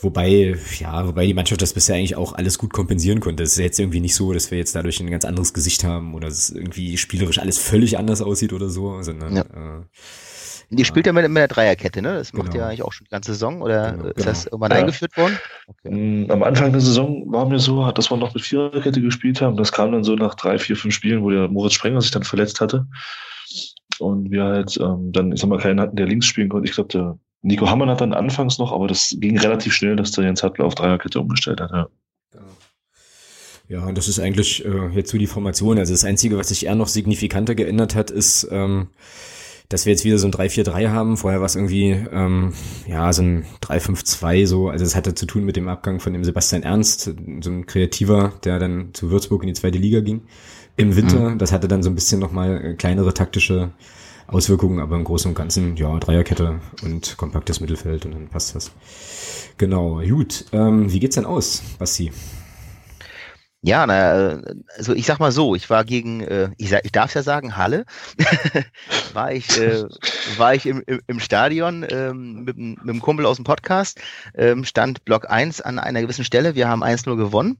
Wobei, ja, wobei die Mannschaft das bisher eigentlich auch alles gut kompensieren konnte. Es ist jetzt irgendwie nicht so, dass wir jetzt dadurch ein ganz anderes Gesicht haben oder es irgendwie spielerisch alles völlig anders aussieht oder so, sondern ja. äh, die spielt ja mit, mit der Dreierkette, ne? Das macht genau. ja eigentlich auch schon die ganze Saison oder genau. ist das genau. irgendwann ja. eingeführt worden? Okay. Mm, am Anfang der Saison war mir so, dass wir noch mit Viererkette gespielt haben. Das kam dann so nach drei, vier, fünf Spielen, wo der Moritz Sprenger sich dann verletzt hatte. Und wir halt ähm, dann, ich sag mal, keinen hatten, der links spielen konnte. Ich glaube, der Nico Hammann hat dann anfangs noch, aber das ging relativ schnell, dass der Jens Hattler auf Dreierkette umgestellt hat. Ja. Ja, und das ist eigentlich äh, jetzt so die Formation. Also das Einzige, was sich eher noch signifikanter geändert hat, ist, ähm, dass wir jetzt wieder so ein 3-4-3 haben. Vorher war es irgendwie, ähm, ja, so ein 3-5-2 so. Also es hatte zu tun mit dem Abgang von dem Sebastian Ernst, so ein Kreativer, der dann zu Würzburg in die zweite Liga ging im Winter. Mhm. Das hatte dann so ein bisschen nochmal äh, kleinere taktische Auswirkungen, aber im Großen und Ganzen, ja, Dreierkette und kompaktes Mittelfeld und dann passt das. Genau, gut. Ähm, wie geht's denn aus, Basti? Ja, na, also ich sag mal so, ich war gegen, äh, ich, ich darf ja sagen, Halle, *laughs* war ich, äh, war ich im, im, im Stadion ähm, mit, mit einem Kumpel aus dem Podcast, ähm, stand Block 1 an einer gewissen Stelle, wir haben 1-0 gewonnen.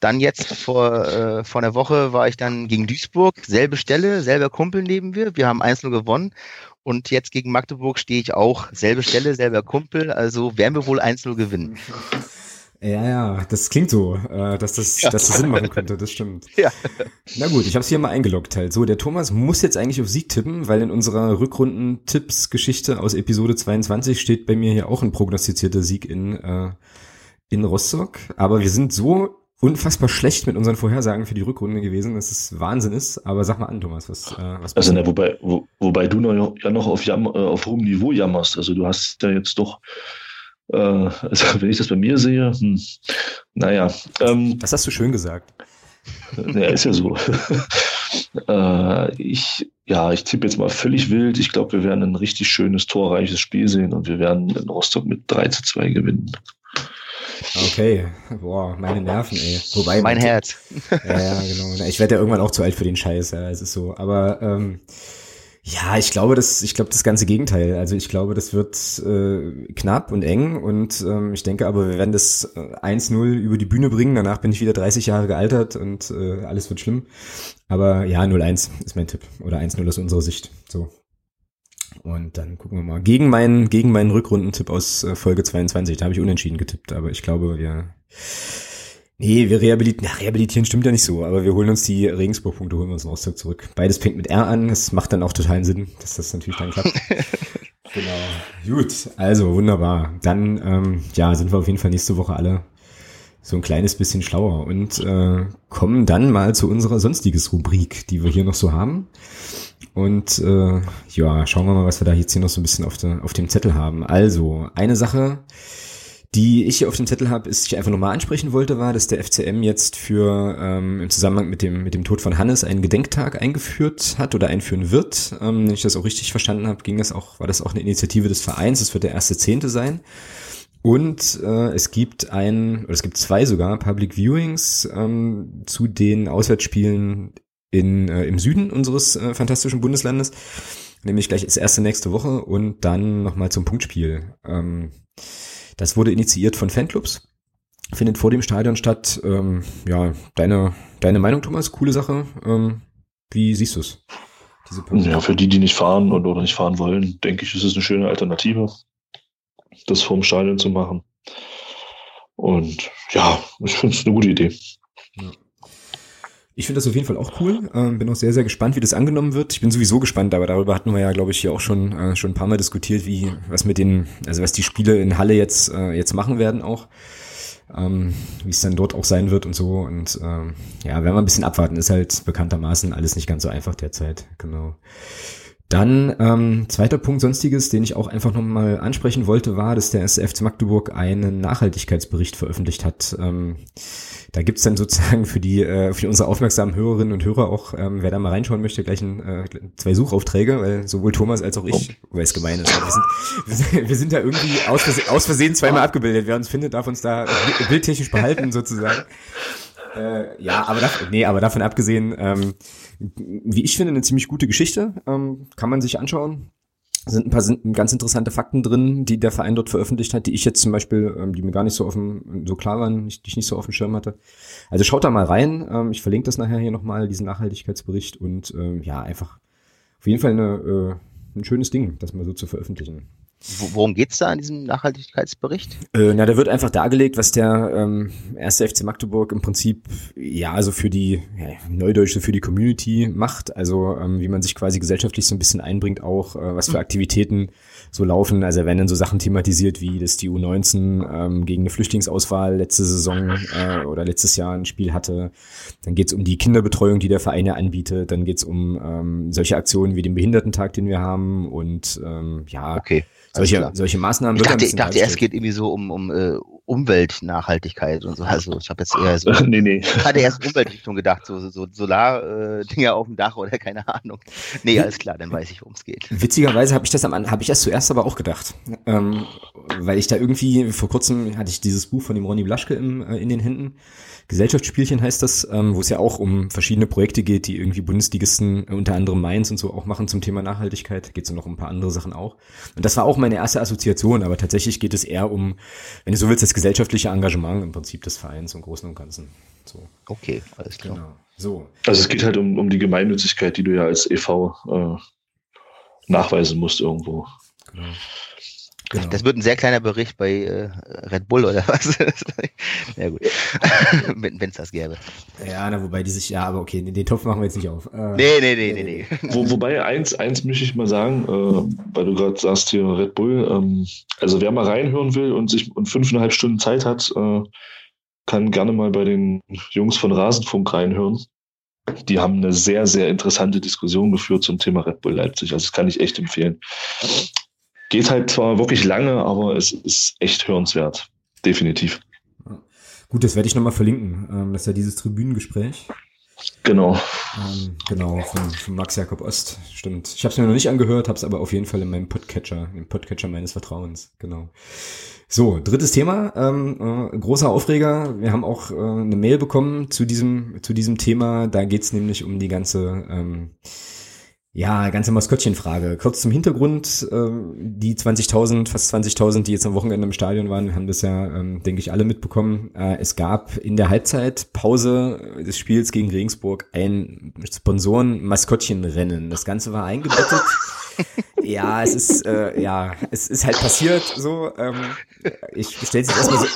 Dann jetzt vor, äh, vor einer Woche war ich dann gegen Duisburg, selbe Stelle, selber Kumpel neben mir, wir haben 1-0 gewonnen. Und jetzt gegen Magdeburg stehe ich auch, selbe Stelle, selber Kumpel, also werden wir wohl 1-0 gewinnen. *laughs* Ja, ja, das klingt so, äh, dass das, ja. dass das Sinn machen könnte, das stimmt. *laughs* Ja. Na gut, ich habe es hier mal eingeloggt halt. So, der Thomas muss jetzt eigentlich auf Sieg tippen, weil in unserer Rückrunden-Tipps-Geschichte aus Episode 22 steht bei mir hier auch ein prognostizierter Sieg in, äh, in Rostock. Aber wir sind so unfassbar schlecht mit unseren Vorhersagen für die Rückrunde gewesen, dass es Wahnsinn ist. Aber sag mal an, Thomas, was, äh, was Also, ne, wobei, wo, wobei du noch, ja noch auf, Jam, äh, auf hohem Niveau jammerst. Also du hast ja jetzt doch äh, *laughs* also wenn ich das bei mir sehe, hm, naja. Ähm, das hast du schön gesagt. Ja, ist ja so. *laughs* *laughs* äh, ich, ja, ich tippe jetzt mal völlig wild. Ich glaube, wir werden ein richtig schönes, torreiches Spiel sehen und wir werden in Rostock mit 3 zu 2 gewinnen. Okay, boah, meine Nerven, ey. Wobei, mein Herz. Ja, ja, genau. Ich werde ja irgendwann auch zu alt für den Scheiß, ja, es ist so. Aber ähm, Ja, ich glaube, das, ich glaube das ganze Gegenteil. Also ich glaube, das wird äh, knapp und eng und ähm, ich denke aber, wir werden das 1-0 äh, über die Bühne bringen. Danach bin ich wieder 30 Jahre gealtert und äh, alles wird schlimm. Aber ja, 0-1 ist mein Tipp. Oder 1-0 aus unserer Sicht. So. Und dann gucken wir mal. Gegen meinen, gegen meinen Rückrundentipp aus äh, Folge 22, da habe ich unentschieden getippt, aber ich glaube, wir. Nee, wir rehabilitieren, na, rehabilitieren stimmt ja nicht so, aber wir holen uns die Regensburg-Punkte, holen wir uns in Rostock zurück. Beides fängt mit R an, das macht dann auch totalen Sinn, dass das natürlich dann klappt. *laughs* genau. Gut, also wunderbar. Dann, ähm, ja, sind wir auf jeden Fall nächste Woche alle so ein kleines bisschen schlauer und äh, kommen dann mal zu unserer sonstiges Rubrik, die wir hier noch so haben. Und äh, ja, schauen wir mal, was wir da jetzt hier noch so ein bisschen auf, der, auf dem Zettel haben. Also, eine Sache, die ich hier auf dem Zettel habe, ist, ich einfach nochmal ansprechen wollte, war, dass der FCM jetzt für ähm, im Zusammenhang mit dem mit dem Tod von Hannes einen Gedenktag eingeführt hat oder einführen wird. Ähm, wenn ich das auch richtig verstanden habe, ging das auch, war das auch eine Initiative des Vereins. Es wird der erste Zehnte sein. Und äh, es gibt ein, oder es gibt zwei sogar Public Viewings ähm, zu den Auswärtsspielen in, äh, im Süden unseres äh, fantastischen Bundeslandes, nämlich gleich das erste nächste Woche und dann nochmal zum Punktspiel. Ähm, das wurde initiiert von Fanclubs, findet vor dem Stadion statt. Ähm, ja, deine, deine Meinung, Thomas, coole Sache. Ähm, wie siehst du es? Ja, für die, die nicht fahren und oder nicht fahren wollen, denke ich, ist es eine schöne Alternative, das vorm Stadion zu machen. Und ja, ich finde es eine gute Idee. Ja. Ich finde das auf jeden Fall auch cool. Ähm, bin auch sehr, sehr gespannt, wie das angenommen wird. Ich bin sowieso gespannt, aber darüber hatten wir ja, glaube ich, hier auch schon, äh, schon ein paar Mal diskutiert, wie, was mit den, also was die Spiele in Halle jetzt, äh, jetzt machen werden auch. Ähm, wie es dann dort auch sein wird und so. Und ähm, ja, werden wir ein bisschen abwarten. Ist halt bekanntermaßen alles nicht ganz so einfach derzeit. Genau. Dann ähm, zweiter Punkt sonstiges, den ich auch einfach nochmal ansprechen wollte, war, dass der SFC Magdeburg einen Nachhaltigkeitsbericht veröffentlicht hat. Ähm, da gibt's dann sozusagen für die äh, für unsere aufmerksamen Hörerinnen und Hörer auch, ähm, wer da mal reinschauen möchte, gleich ein, äh, zwei Suchaufträge, weil sowohl Thomas als auch ich, weil es gemein ist, wir sind, *laughs* wir sind, da irgendwie aus Versehen, aus Versehen zweimal abgebildet. Wer uns findet, darf uns da bildtechnisch behalten sozusagen. Äh, ja, aber davon, nee, aber davon abgesehen, ähm, wie ich finde, eine ziemlich gute Geschichte. Ähm, kann man sich anschauen. Sind ein paar sind ganz interessante Fakten drin, die der Verein dort veröffentlicht hat, die ich jetzt zum Beispiel, ähm, die mir gar nicht so offen, so klar waren, die ich nicht so auf dem Schirm hatte. Also schaut da mal rein. Ähm, ich verlinke das nachher hier nochmal, diesen Nachhaltigkeitsbericht und ähm, ja, einfach auf jeden Fall eine, äh, ein schönes Ding, das mal so zu veröffentlichen. Worum geht's da in diesem Nachhaltigkeitsbericht? Äh, na, da wird einfach dargelegt, was der ähm, erste FC Magdeburg im Prinzip ja also für die ja, Neudeutsche für die Community macht, also ähm, wie man sich quasi gesellschaftlich so ein bisschen einbringt, auch äh, was für mhm. Aktivitäten so laufen. Also werden dann so Sachen thematisiert, wie dass die U19 ähm, gegen eine Flüchtlingsauswahl letzte Saison äh, oder letztes Jahr ein Spiel hatte. Dann geht's um die Kinderbetreuung, die der Verein ja anbietet. Dann geht's um ähm, solche Aktionen wie den Behindertentag, den wir haben und ähm, ja. Okay solche, solche Maßnahmen. Ich dachte, ich dachte erst geht irgendwie so um, um uh, Umweltnachhaltigkeit und so. Also ich habe jetzt eher so. *laughs* nee, nee. Ich hatte erst Umweltrichtung gedacht, so, so Solar-Dinger äh, auf dem Dach oder keine Ahnung. Nee, alles klar, dann weiß ich, worum es geht. Witzigerweise habe ich das am habe ich erst zuerst aber auch gedacht. Ähm, weil ich da irgendwie, vor kurzem hatte ich dieses Buch von dem Ronny Blaschke im, äh, in den Händen. Gesellschaftsspielchen heißt das, ähm, wo es ja auch um verschiedene Projekte geht, die irgendwie Bundesligisten, unter anderem Mainz und so auch machen zum Thema Nachhaltigkeit. Geht es noch um ein paar andere Sachen auch. Und das war auch meine erste Assoziation, aber tatsächlich geht es eher um, wenn du so willst, das gesellschaftliche Engagement im Prinzip des Vereins im Großen und Ganzen. So. Okay, alles klar. Genau. So. Also es geht halt um, um die Gemeinnützigkeit, die du ja als e.V. Äh, nachweisen musst irgendwo. Genau. Genau. Das wird ein sehr kleiner Bericht bei äh, Red Bull oder *laughs* was? ja gut, *laughs* wenn es das gäbe. Ja, na, wobei die sich, ja, aber okay, den, den Topf machen wir jetzt nicht auf. Äh, nee, nee, nee, nee, nee. *laughs* Wo, wobei, eins, eins möchte ich mal sagen, äh, weil du gerade sagst hier Red Bull, ähm, also wer mal reinhören will und sich und fünfeinhalb Stunden Zeit hat, äh, kann gerne mal bei den Jungs von Rasenfunk reinhören. Die haben eine sehr, sehr interessante Diskussion geführt zum Thema Red Bull Leipzig. Also das kann ich echt empfehlen. Geht halt zwar wirklich lange, aber es ist echt hörenswert. Definitiv. Gut, das werde ich nochmal verlinken. Ähm, das ist ja dieses Tribünengespräch. Genau. Ähm, genau, von, von, Max Jakob Ost, stimmt. Ich habe es mir noch nicht angehört, habe es aber auf jeden Fall in meinem Podcatcher, im Podcatcher meines Vertrauens, genau. So, drittes Thema, ähm, äh, großer Aufreger. Wir haben auch äh, eine Mail bekommen zu diesem, zu diesem Thema. Da geht's nämlich um die ganze ähm, Ja, ganze Maskottchenfrage. Kurz zum Hintergrund. Ähm, die 20.000, fast 20.000, die jetzt am Wochenende im Stadion waren, haben das ja, ähm, denke ich, alle mitbekommen. Äh, es gab in der Halbzeitpause des Spiels gegen Regensburg ein Sponsoren-Maskottchenrennen. Das Ganze war eingebettet. *laughs* ja, es ist, äh, ja, es ist halt passiert so. Ähm, ich stelle es erstmal so.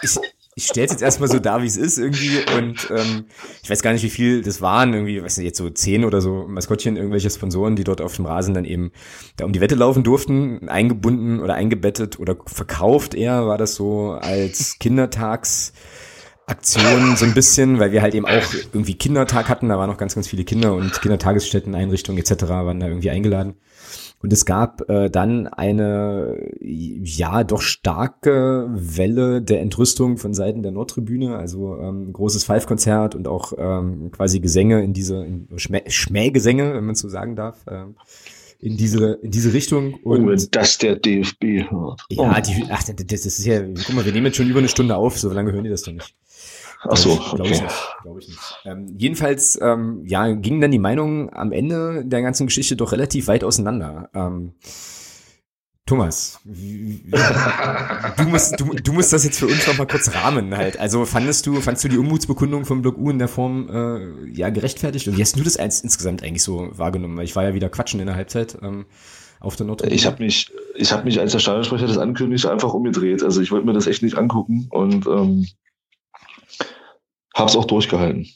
Ich, ich stelle es jetzt erstmal so dar, wie es ist irgendwie. Und ähm, ich weiß gar nicht, wie viel das waren. Irgendwie, weiß nicht, jetzt so zehn oder so Maskottchen, irgendwelche Sponsoren, die dort auf dem Rasen dann eben da um die Wette laufen durften, eingebunden oder eingebettet oder verkauft eher, war das so als Kindertags. Aktion so ein bisschen, weil wir halt eben auch irgendwie Kindertag hatten, da waren noch ganz, ganz viele Kinder und Kindertagesstätten, Einrichtungen etc. waren da irgendwie eingeladen. Und es gab äh, dann eine, ja, doch starke Welle der Entrüstung von Seiten der Nordtribüne, also ähm, großes Five-Konzert und auch ähm, quasi Gesänge in diese, in Schmäh Schmähgesänge, wenn man so sagen darf. Ähm, in diese in diese Richtung und oh, wenn das der DFB hört. Ja, die, ach, das ist ja, guck mal, wir nehmen jetzt schon über eine Stunde auf, so lange hören die das doch nicht. Ach so, okay. Glaube ich nicht. Glaub ich nicht. Ähm, jedenfalls ähm, ja, gingen dann die Meinungen am Ende der ganzen Geschichte doch relativ weit auseinander. Ähm, Thomas, du musst, du, du musst das jetzt für uns noch mal kurz rahmen halt. Also fandest du, fandest du die Unmutsbekundung von Block U in der Form äh, ja gerechtfertigt? Und wie hast du das eins, insgesamt eigentlich so wahrgenommen? Weil ich war ja wieder quatschen in der Halbzeit ähm, auf der Nord. Ich habe mich, ich habe mich als der Stadionsprecher das ankündigt einfach umgedreht. Also ich wollte mir das echt nicht angucken und ähm, Hab's auch durchgehalten.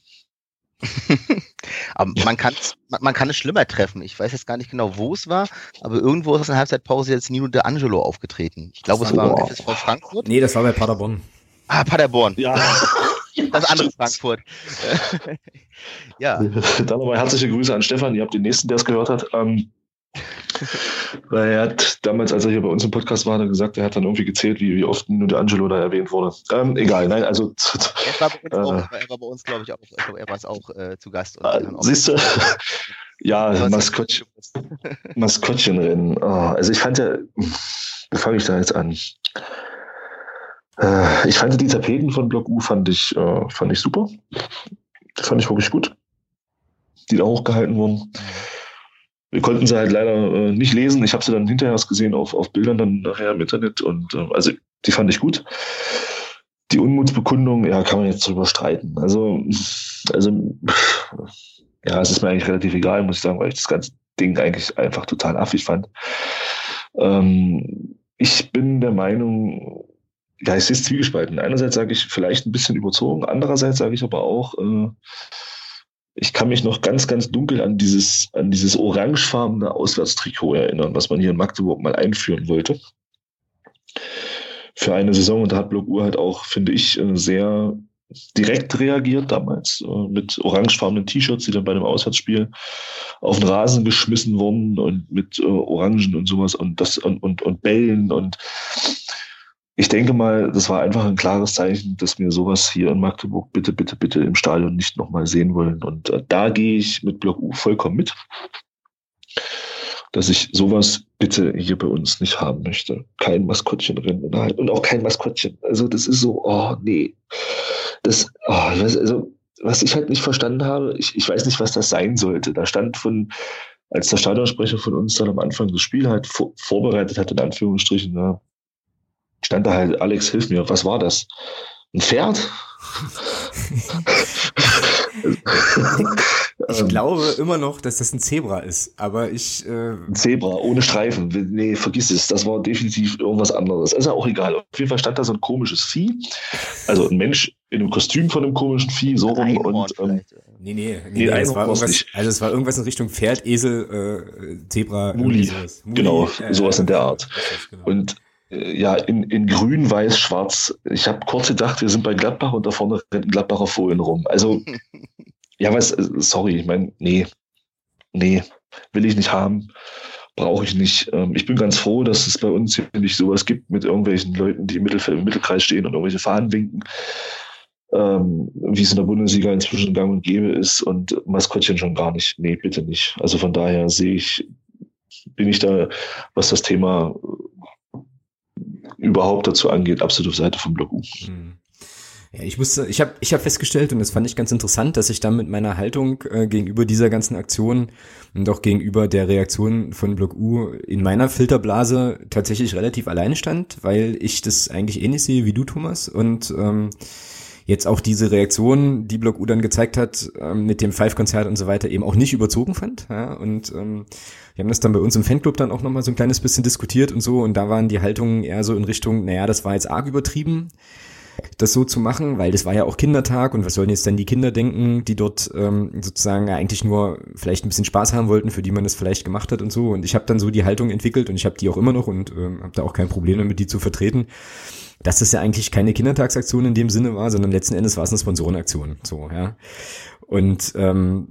*laughs* aber man kann, man, man, kann es schlimmer treffen. Ich weiß jetzt gar nicht genau, wo es war, aber irgendwo ist aus der Halbzeitpause jetzt Nino De Angelo aufgetreten. Ich glaube, es war wow. FSV Frankfurt. Nee, das war bei Paderborn. Ah, Paderborn. Ja. *laughs* Das andere Frankfurt. *laughs* ja. Dann nochmal herzliche Grüße an Stefan. Ihr habt den nächsten, der es gehört hat. Ähm, *laughs* weil er hat damals, als er hier bei uns im Podcast war, gesagt, er hat dann irgendwie gezählt, wie, wie oft nur der Angelo da erwähnt wurde. Ähm, egal, nein, also. *laughs* Er war bei uns, äh, auch, er war bei uns glaube ich, auch, ich glaub, er war es auch äh, zu Gast. Äh, siehst du? *laughs* ja, Maskottchen, Maskottchenrennen. Oh, also ich fand ja, wie fange ich da jetzt an? Äh, ich fand die Tapeten von Block U fand ich, äh, fand ich super. Fand ich wirklich gut. Die da hochgehalten wurden. Mhm wir konnten sie halt leider äh, nicht lesen. Ich habe sie dann hinterher gesehen auf, auf Bildern dann nachher im Internet und äh, also die fand ich gut. Die Unmutsbekundung, ja, kann man jetzt drüber streiten. Also, also ja, es ist mir eigentlich relativ egal, muss ich sagen, weil ich das ganze Ding eigentlich einfach total affig fand. Ähm, ich bin der Meinung, ja, es ist zwiegespalten. Einerseits sage ich vielleicht ein bisschen überzogen, andererseits sage ich aber auch, äh, ich kann mich noch ganz, ganz dunkel an dieses, an dieses orangefarbene Auswärtstrikot erinnern, was man hier in Magdeburg mal einführen wollte. Für eine Saison und da hat Block Uhr halt auch, finde ich, äh, sehr direkt reagiert damals äh, mit orangefarbenen T-Shirts, die dann bei einem Auswärtsspiel auf den Rasen geschmissen wurden und mit äh, Orangen und sowas und das und, und, und Bällen und ich denke mal, das war einfach ein klares Zeichen, dass wir sowas hier in Magdeburg bitte, bitte, bitte im Stadion nicht nochmal sehen wollen. Und äh, da gehe ich mit Block U vollkommen mit, dass ich sowas bitte hier bei uns nicht haben möchte. Kein Maskottchen drin und auch kein Maskottchen. Also das ist so, oh nee. Das, oh, ich weiß, also was ich halt nicht verstanden habe, ich, ich weiß nicht, was das sein sollte. Da stand von, als der Stadionsprecher von uns dann am Anfang das Spiel halt vor, vorbereitet hat, in Anführungsstrichen, ja, stand da halt, Alex, hilf mir, was war das? Ein Pferd? *laughs* ich glaube immer noch, dass das ein Zebra ist, aber ich. Äh ein Zebra ohne Streifen. Nee, vergiss es. Das war definitiv irgendwas anderes. Ist ja auch egal. Auf jeden Fall stand da so ein komisches Vieh. Also ein Mensch in einem Kostüm von einem komischen Vieh, so rum. Und, ähm, nee, nee, nee, nee es war irgendwas, also es war irgendwas in Richtung Pferd, Esel, äh, Zebra. Muli. Muli. Genau, äh, sowas in der Art. Genau. Und ja, in, in grün, weiß, schwarz. Ich habe kurz gedacht, wir sind bei Gladbach und da vorne rennt ein Gladbacher Fohlen rum. Also, *laughs* ja, was, äh, sorry, ich meine, nee, nee, will ich nicht haben, brauche ich nicht. Ähm, ich bin ganz froh, dass es bei uns hier nicht sowas gibt mit irgendwelchen Leuten, die im, Mittelfeld, im Mittelkreis stehen und irgendwelche Fahnen winken, ähm, wie es in der Bundesliga inzwischen gang und gäbe ist und Maskottchen schon gar nicht. Nee, bitte nicht. Also von daher sehe ich, bin ich da, was das Thema überhaupt dazu angeht, absolut auf Seite von Block U. Hm. Ja, ich musste, ich habe ich hab festgestellt, und das fand ich ganz interessant, dass ich dann mit meiner Haltung äh, gegenüber dieser ganzen Aktion und auch gegenüber der Reaktion von Block U in meiner Filterblase tatsächlich relativ alleine stand, weil ich das eigentlich ähnlich sehe wie du, Thomas. Und ähm, jetzt auch diese Reaktion, die Block U dann gezeigt hat, ähm, mit dem Five-Konzert und so weiter, eben auch nicht überzogen fand. Ja? Und ähm, wir haben das dann bei uns im Fanclub dann auch nochmal so ein kleines bisschen diskutiert und so. Und da waren die Haltungen eher so in Richtung, naja, das war jetzt arg übertrieben das so zu machen, weil das war ja auch Kindertag und was sollen jetzt dann die Kinder denken, die dort ähm, sozusagen eigentlich nur vielleicht ein bisschen Spaß haben wollten, für die man das vielleicht gemacht hat und so. Und ich habe dann so die Haltung entwickelt und ich habe die auch immer noch und ähm, habe da auch kein Problem damit, die zu vertreten dass das ja eigentlich keine Kindertagsaktion in dem Sinne war, sondern letzten Endes war es eine Sponsorenaktion. So, ja. Und ähm,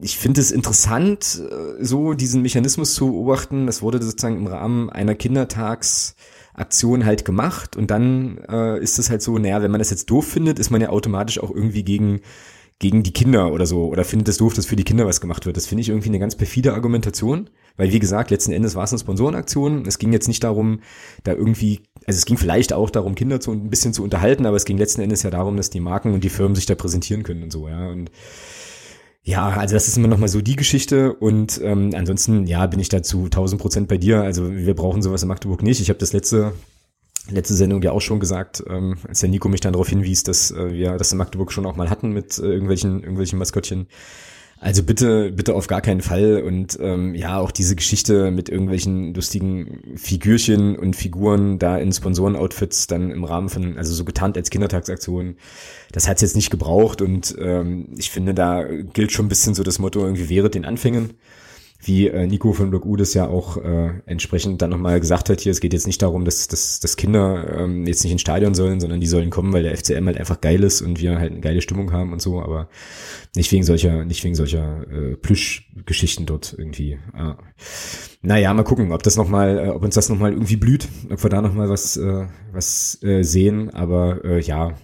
ich finde es interessant, äh, so diesen Mechanismus zu beobachten. Das wurde sozusagen im Rahmen einer Kindertagsaktion halt gemacht und dann äh, ist es halt so, naja, wenn man das jetzt doof findet, ist man ja automatisch auch irgendwie gegen gegen die Kinder oder so oder findet es doof, dass für die Kinder was gemacht wird. Das finde ich irgendwie eine ganz perfide Argumentation, weil wie gesagt, letzten Endes war es eine Sponsorenaktion. Es ging jetzt nicht darum, da irgendwie, also es ging vielleicht auch darum, Kinder zu ein bisschen zu unterhalten, aber es ging letzten Endes ja darum, dass die Marken und die Firmen sich da präsentieren können und so, ja. Und ja, also das ist immer noch mal so die Geschichte und ähm, ansonsten, ja, bin ich dazu 1000 Prozent bei dir. Also wir brauchen sowas in Magdeburg nicht. Ich habe das letzte letzte Sendung ja auch schon gesagt, ähm, als der Nico mich dann darauf hinwies, dass äh, wir das in Magdeburg schon auch mal hatten mit äh, irgendwelchen, irgendwelchen Maskottchen. Also bitte, bitte auf gar keinen Fall. Und ähm, ja, auch diese Geschichte mit irgendwelchen lustigen Figürchen und Figuren da in Sponsorenoutfits dann im Rahmen von, also so getarnt als Kindertagsaktion, das hat's jetzt nicht gebraucht. Und ähm, ich finde, da gilt schon ein bisschen so das Motto, irgendwie wäre den Anfängen wie äh, Nico von Block U das ja auch äh, entsprechend dann nochmal gesagt hat hier, es geht jetzt nicht darum, dass, dass, dass Kinder ähm, jetzt nicht ins Stadion sollen, sondern die sollen kommen, weil der FCM halt einfach geil ist und wir halt eine geile Stimmung haben und so, aber nicht wegen solcher, nicht wegen solcher äh, Plüschgeschichten dort irgendwie. Ah. Naja, mal gucken, ob das nochmal, äh, ob uns das nochmal irgendwie blüht, ob wir da nochmal was, äh, was äh, sehen, aber äh, ja,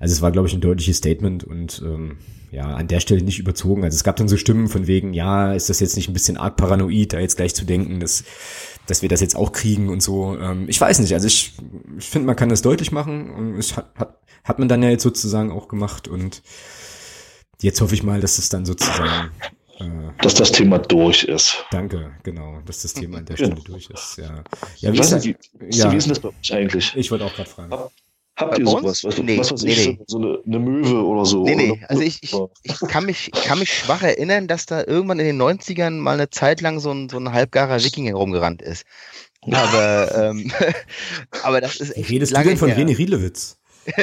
also es war, glaube ich, ein deutliches Statement und ähm, ja, an der Stelle nicht überzogen. Also es gab dann so Stimmen von wegen, ja, ist das jetzt nicht ein bisschen arg paranoid, da jetzt gleich zu denken, dass, dass wir das jetzt auch kriegen und so. Ähm, ich weiß nicht, also ich, ich finde, man kann das deutlich machen und es hat, hat, hat man dann ja jetzt sozusagen auch gemacht und jetzt hoffe ich mal, dass es dann sozusagen äh, dass das Thema durch ist. Danke, genau, dass das Thema an der Stelle ja. durch ist. Ja, ja wie, ist das, wie, ja. wie ist das bei euch eigentlich? Ich wollte auch gerade fragen. Habt ihr sowas? Was, nee, was weiß nee, ich, nee. so eine, eine, Möwe oder so? Nee, nee, oder? also ich, ich, ich, kann mich, ich kann mich schwach erinnern, dass da irgendwann in den 90ern mal eine Zeit lang so ein, so ein halbgarer Wikinger rumgerannt ist. Aber, ähm, *laughs* aber das ist echt. Redest du denn von René Riedlewitz? *laughs*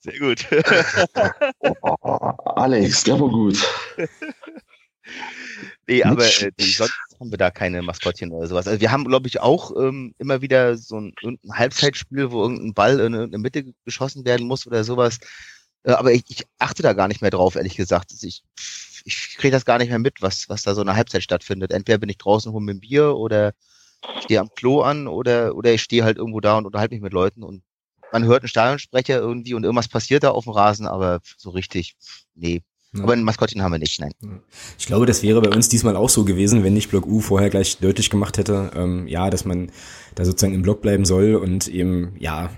Sehr gut. *laughs* Alex, der war gut. Nee, aber äh, sonst *laughs* haben wir da keine Maskottchen oder sowas. Also wir haben, glaube ich, auch ähm, immer wieder so ein, ein Halbzeitspiel, wo irgendein Ball in, in der Mitte geschossen werden muss oder sowas. Äh, aber ich, ich achte da gar nicht mehr drauf, ehrlich gesagt. Also ich ich kriege das gar nicht mehr mit, was, was da so eine Halbzeit stattfindet. Entweder bin ich draußen hol mir ein Bier oder stehe am Klo an oder, oder ich stehe halt irgendwo da und unterhalte mich mit Leuten und man hört einen Stadionsprecher irgendwie und irgendwas passiert da auf dem Rasen, aber so richtig, nee, ja. Aber ein Maskottchen haben wir nicht, nein. Ich glaube, das wäre bei uns diesmal auch so gewesen, wenn nicht Block U vorher gleich deutlich gemacht hätte, ähm, ja, dass man da sozusagen im Block bleiben soll und eben, ja,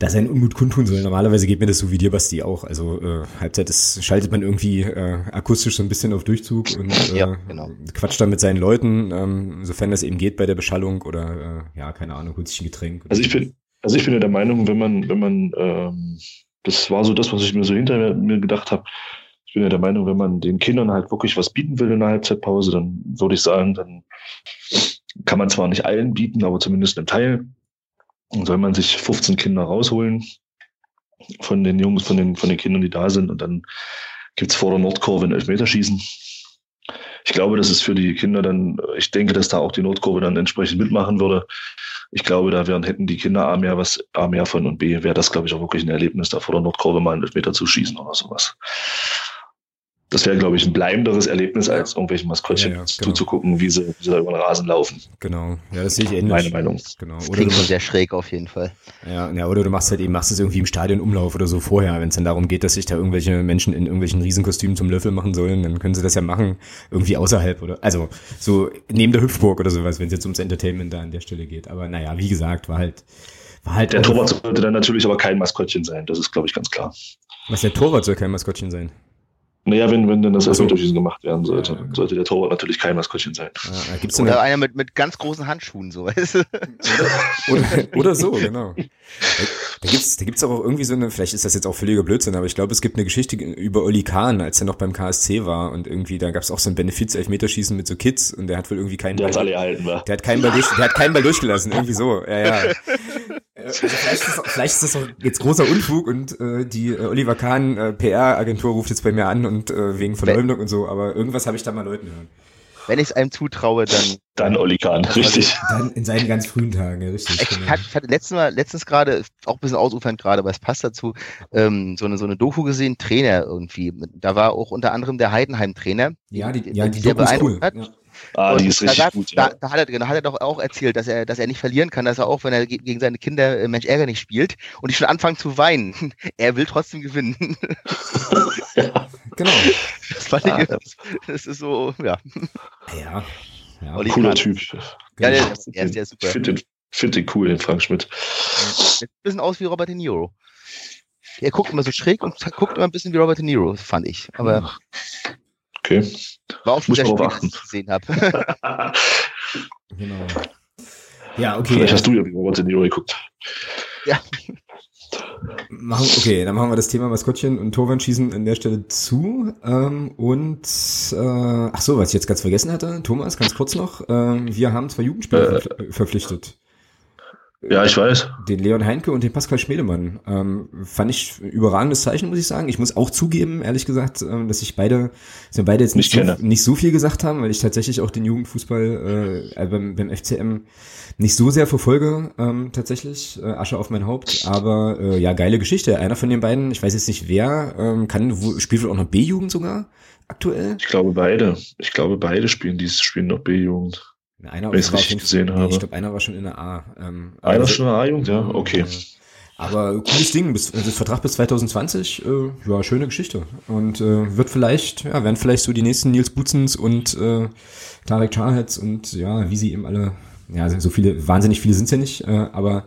da seinen Unmut kundtun soll. Normalerweise geht mir das so wie dir, Basti, auch. Also äh, Halbzeit ist, schaltet man irgendwie äh, akustisch so ein bisschen auf Durchzug und äh, ja, genau. quatscht dann mit seinen Leuten, ähm, sofern das eben geht bei der Beschallung oder äh, ja, keine Ahnung, holt sich ein Getränk. Also ich bin, also ich bin ja der Meinung, wenn man, wenn man, ähm, das war so das, was ich mir so hinter mir gedacht habe, ich bin ja der Meinung, wenn man den Kindern halt wirklich was bieten will in der Halbzeitpause, dann würde ich sagen, dann kann man zwar nicht allen bieten, aber zumindest einen Teil. Dann soll man sich 15 Kinder rausholen von den Jungs, von den, von den Kindern, die da sind. Und dann gibt's vor der Nordkurve ein Elfmeterschießen. Ich glaube, das ist für die Kinder dann, ich denke, dass da auch die Nordkurve dann entsprechend mitmachen würde. Ich glaube, da wären, hätten die Kinder A mehr was, A mehr von und B wäre das, glaube ich, auch wirklich ein Erlebnis, da vor der Nordkurve mal einen Elfmeter zu schießen oder sowas. Das wäre, glaube ich, ein bleibenderes Erlebnis, als irgendwelche Maskottchen ja, ja, genau. zuzugucken, wie sie, wie sie da über den Rasen laufen. Genau, ja, das sehe ich ähnlich. Meine Meinung. Genau. Das klingt schon sehr schräg auf jeden Fall. Ja, ja, oder du machst halt eben, machst es irgendwie im Stadionumlauf oder so vorher, wenn es dann darum geht, dass sich da irgendwelche Menschen in irgendwelchen Riesenkostümen zum Löffel machen sollen, dann können sie das ja machen, irgendwie außerhalb oder, also so neben der Hüpfburg oder sowas, wenn es jetzt ums Entertainment da an der Stelle geht. Aber naja, wie gesagt, war halt, war halt. Der Torwart sollte dann natürlich aber kein Maskottchen sein, das ist, glaube ich, ganz klar. Was, der Torwart soll kein Maskottchen sein? Naja, wenn, wenn dann das so. Elfmeterschießen gemacht werden sollte, ja, sollte der Torwart natürlich kein Maskottchen sein. Ja, gibt's oder eine... einer mit, mit ganz großen Handschuhen, so weißt du? oder, oder so, genau. *laughs* Da gibt's, da gibt's auch irgendwie so eine, vielleicht ist das jetzt auch völliger Blödsinn, aber ich glaube, es gibt eine Geschichte über Oli Kahn, als er noch beim KSC war und irgendwie, da gab's auch so ein Benefiz-Elfmeterschießen mit so Kids und der hat wohl irgendwie keinen der Ball. alle erhalten, war. Der hat keinen Ball, durch, der hat keinen Ball durchgelassen, irgendwie so, ja, ja. *laughs* Also vielleicht, ist das, vielleicht ist das auch jetzt großer Unfug und äh, die äh, Oliver Kahn äh, PR-Agentur ruft jetzt bei mir an und äh, wegen Verleumdung und so, aber irgendwas habe ich da mal Leuten hören. Wenn ich es einem zutraue, dann. Dann Oli Kahn, richtig. Dann in seinen ganz frühen Tagen, ja, richtig. Ich, genau. hatte, ich hatte letztens, mal, letztens gerade, auch ein bisschen ausufernd gerade, aber es passt dazu, ähm, so, eine, so eine Doku gesehen, Trainer irgendwie. Da war auch unter anderem der Heidenheim-Trainer. Ja, die, ja, die, die Doku ist cool. Hat. Ja. Ah, die ist richtig da, gut. Ja. Da, da, hat er, da hat er doch auch erzählt, dass er, dass er nicht verlieren kann, dass er auch, wenn er gegen seine Kinder äh, Mensch Ärger nicht spielt und die schon anfangen zu weinen, *laughs* er will trotzdem gewinnen. *laughs* *laughs* ja. Genau. Das, fand ah, ich, das ist so, ja. Ja. ja. Cooler Typ. Ja, der, der, ist ja super. Ich finde den, find den cool, den Frank Schmidt. Sieht ein bisschen aus wie Robert De Niro. Er guckt immer so schräg und guckt immer ein bisschen wie Robert De Niro, fand ich. Aber Okay. War auch schon sehr spät, dass ich gesehen habe. *laughs* genau. Ja, okay. Vielleicht hast du ja Robert De Niro geguckt. Ja. Machen, okay, dann machen wir das Thema Maskottchen und Torwandschießen an der Stelle zu. Ähm, und äh, ach so, was ich jetzt ganz vergessen hatte, Thomas, ganz kurz noch. Äh, wir haben zwei Jugendspieler äh, verpflichtet. Ja, ich weiß. Den Leon Heinke und den Pascal Schmelemann. Ähm, fand ich ein überragendes Zeichen, muss ich sagen. Ich muss auch zugeben, ehrlich gesagt, ähm, dass ich beide, dass wir beide jetzt nicht, so, nicht so viel gesagt haben, weil ich tatsächlich auch den Jugendfußball äh, beim, beim FCM nicht so sehr verfolge, ähm, tatsächlich. Äh, Asche auf mein Haupt. Aber äh, ja, geile Geschichte. Einer von den beiden, ich weiß jetzt nicht wer, ähm, kann, wo, spielt wohl auch noch B-Jugend sogar aktuell? Ich glaube beide. Ich glaube beide spielen dieses Spielen noch B-Jugend. Einer Wenn ich richtig gesehen nee, habe. Ich glaube, einer war schon in der A. Ähm, einer also, schon in der A-Jugend, ja, okay. Äh, aber cooles Ding, bis, also Vertrag bis 2020, äh, ja, schöne Geschichte. Und äh, wird vielleicht, ja, werden vielleicht so die nächsten Nils Butzens und äh, Tarek Charheads und ja, wie sie eben alle, ja, so viele, wahnsinnig viele sind es ja nicht, äh, aber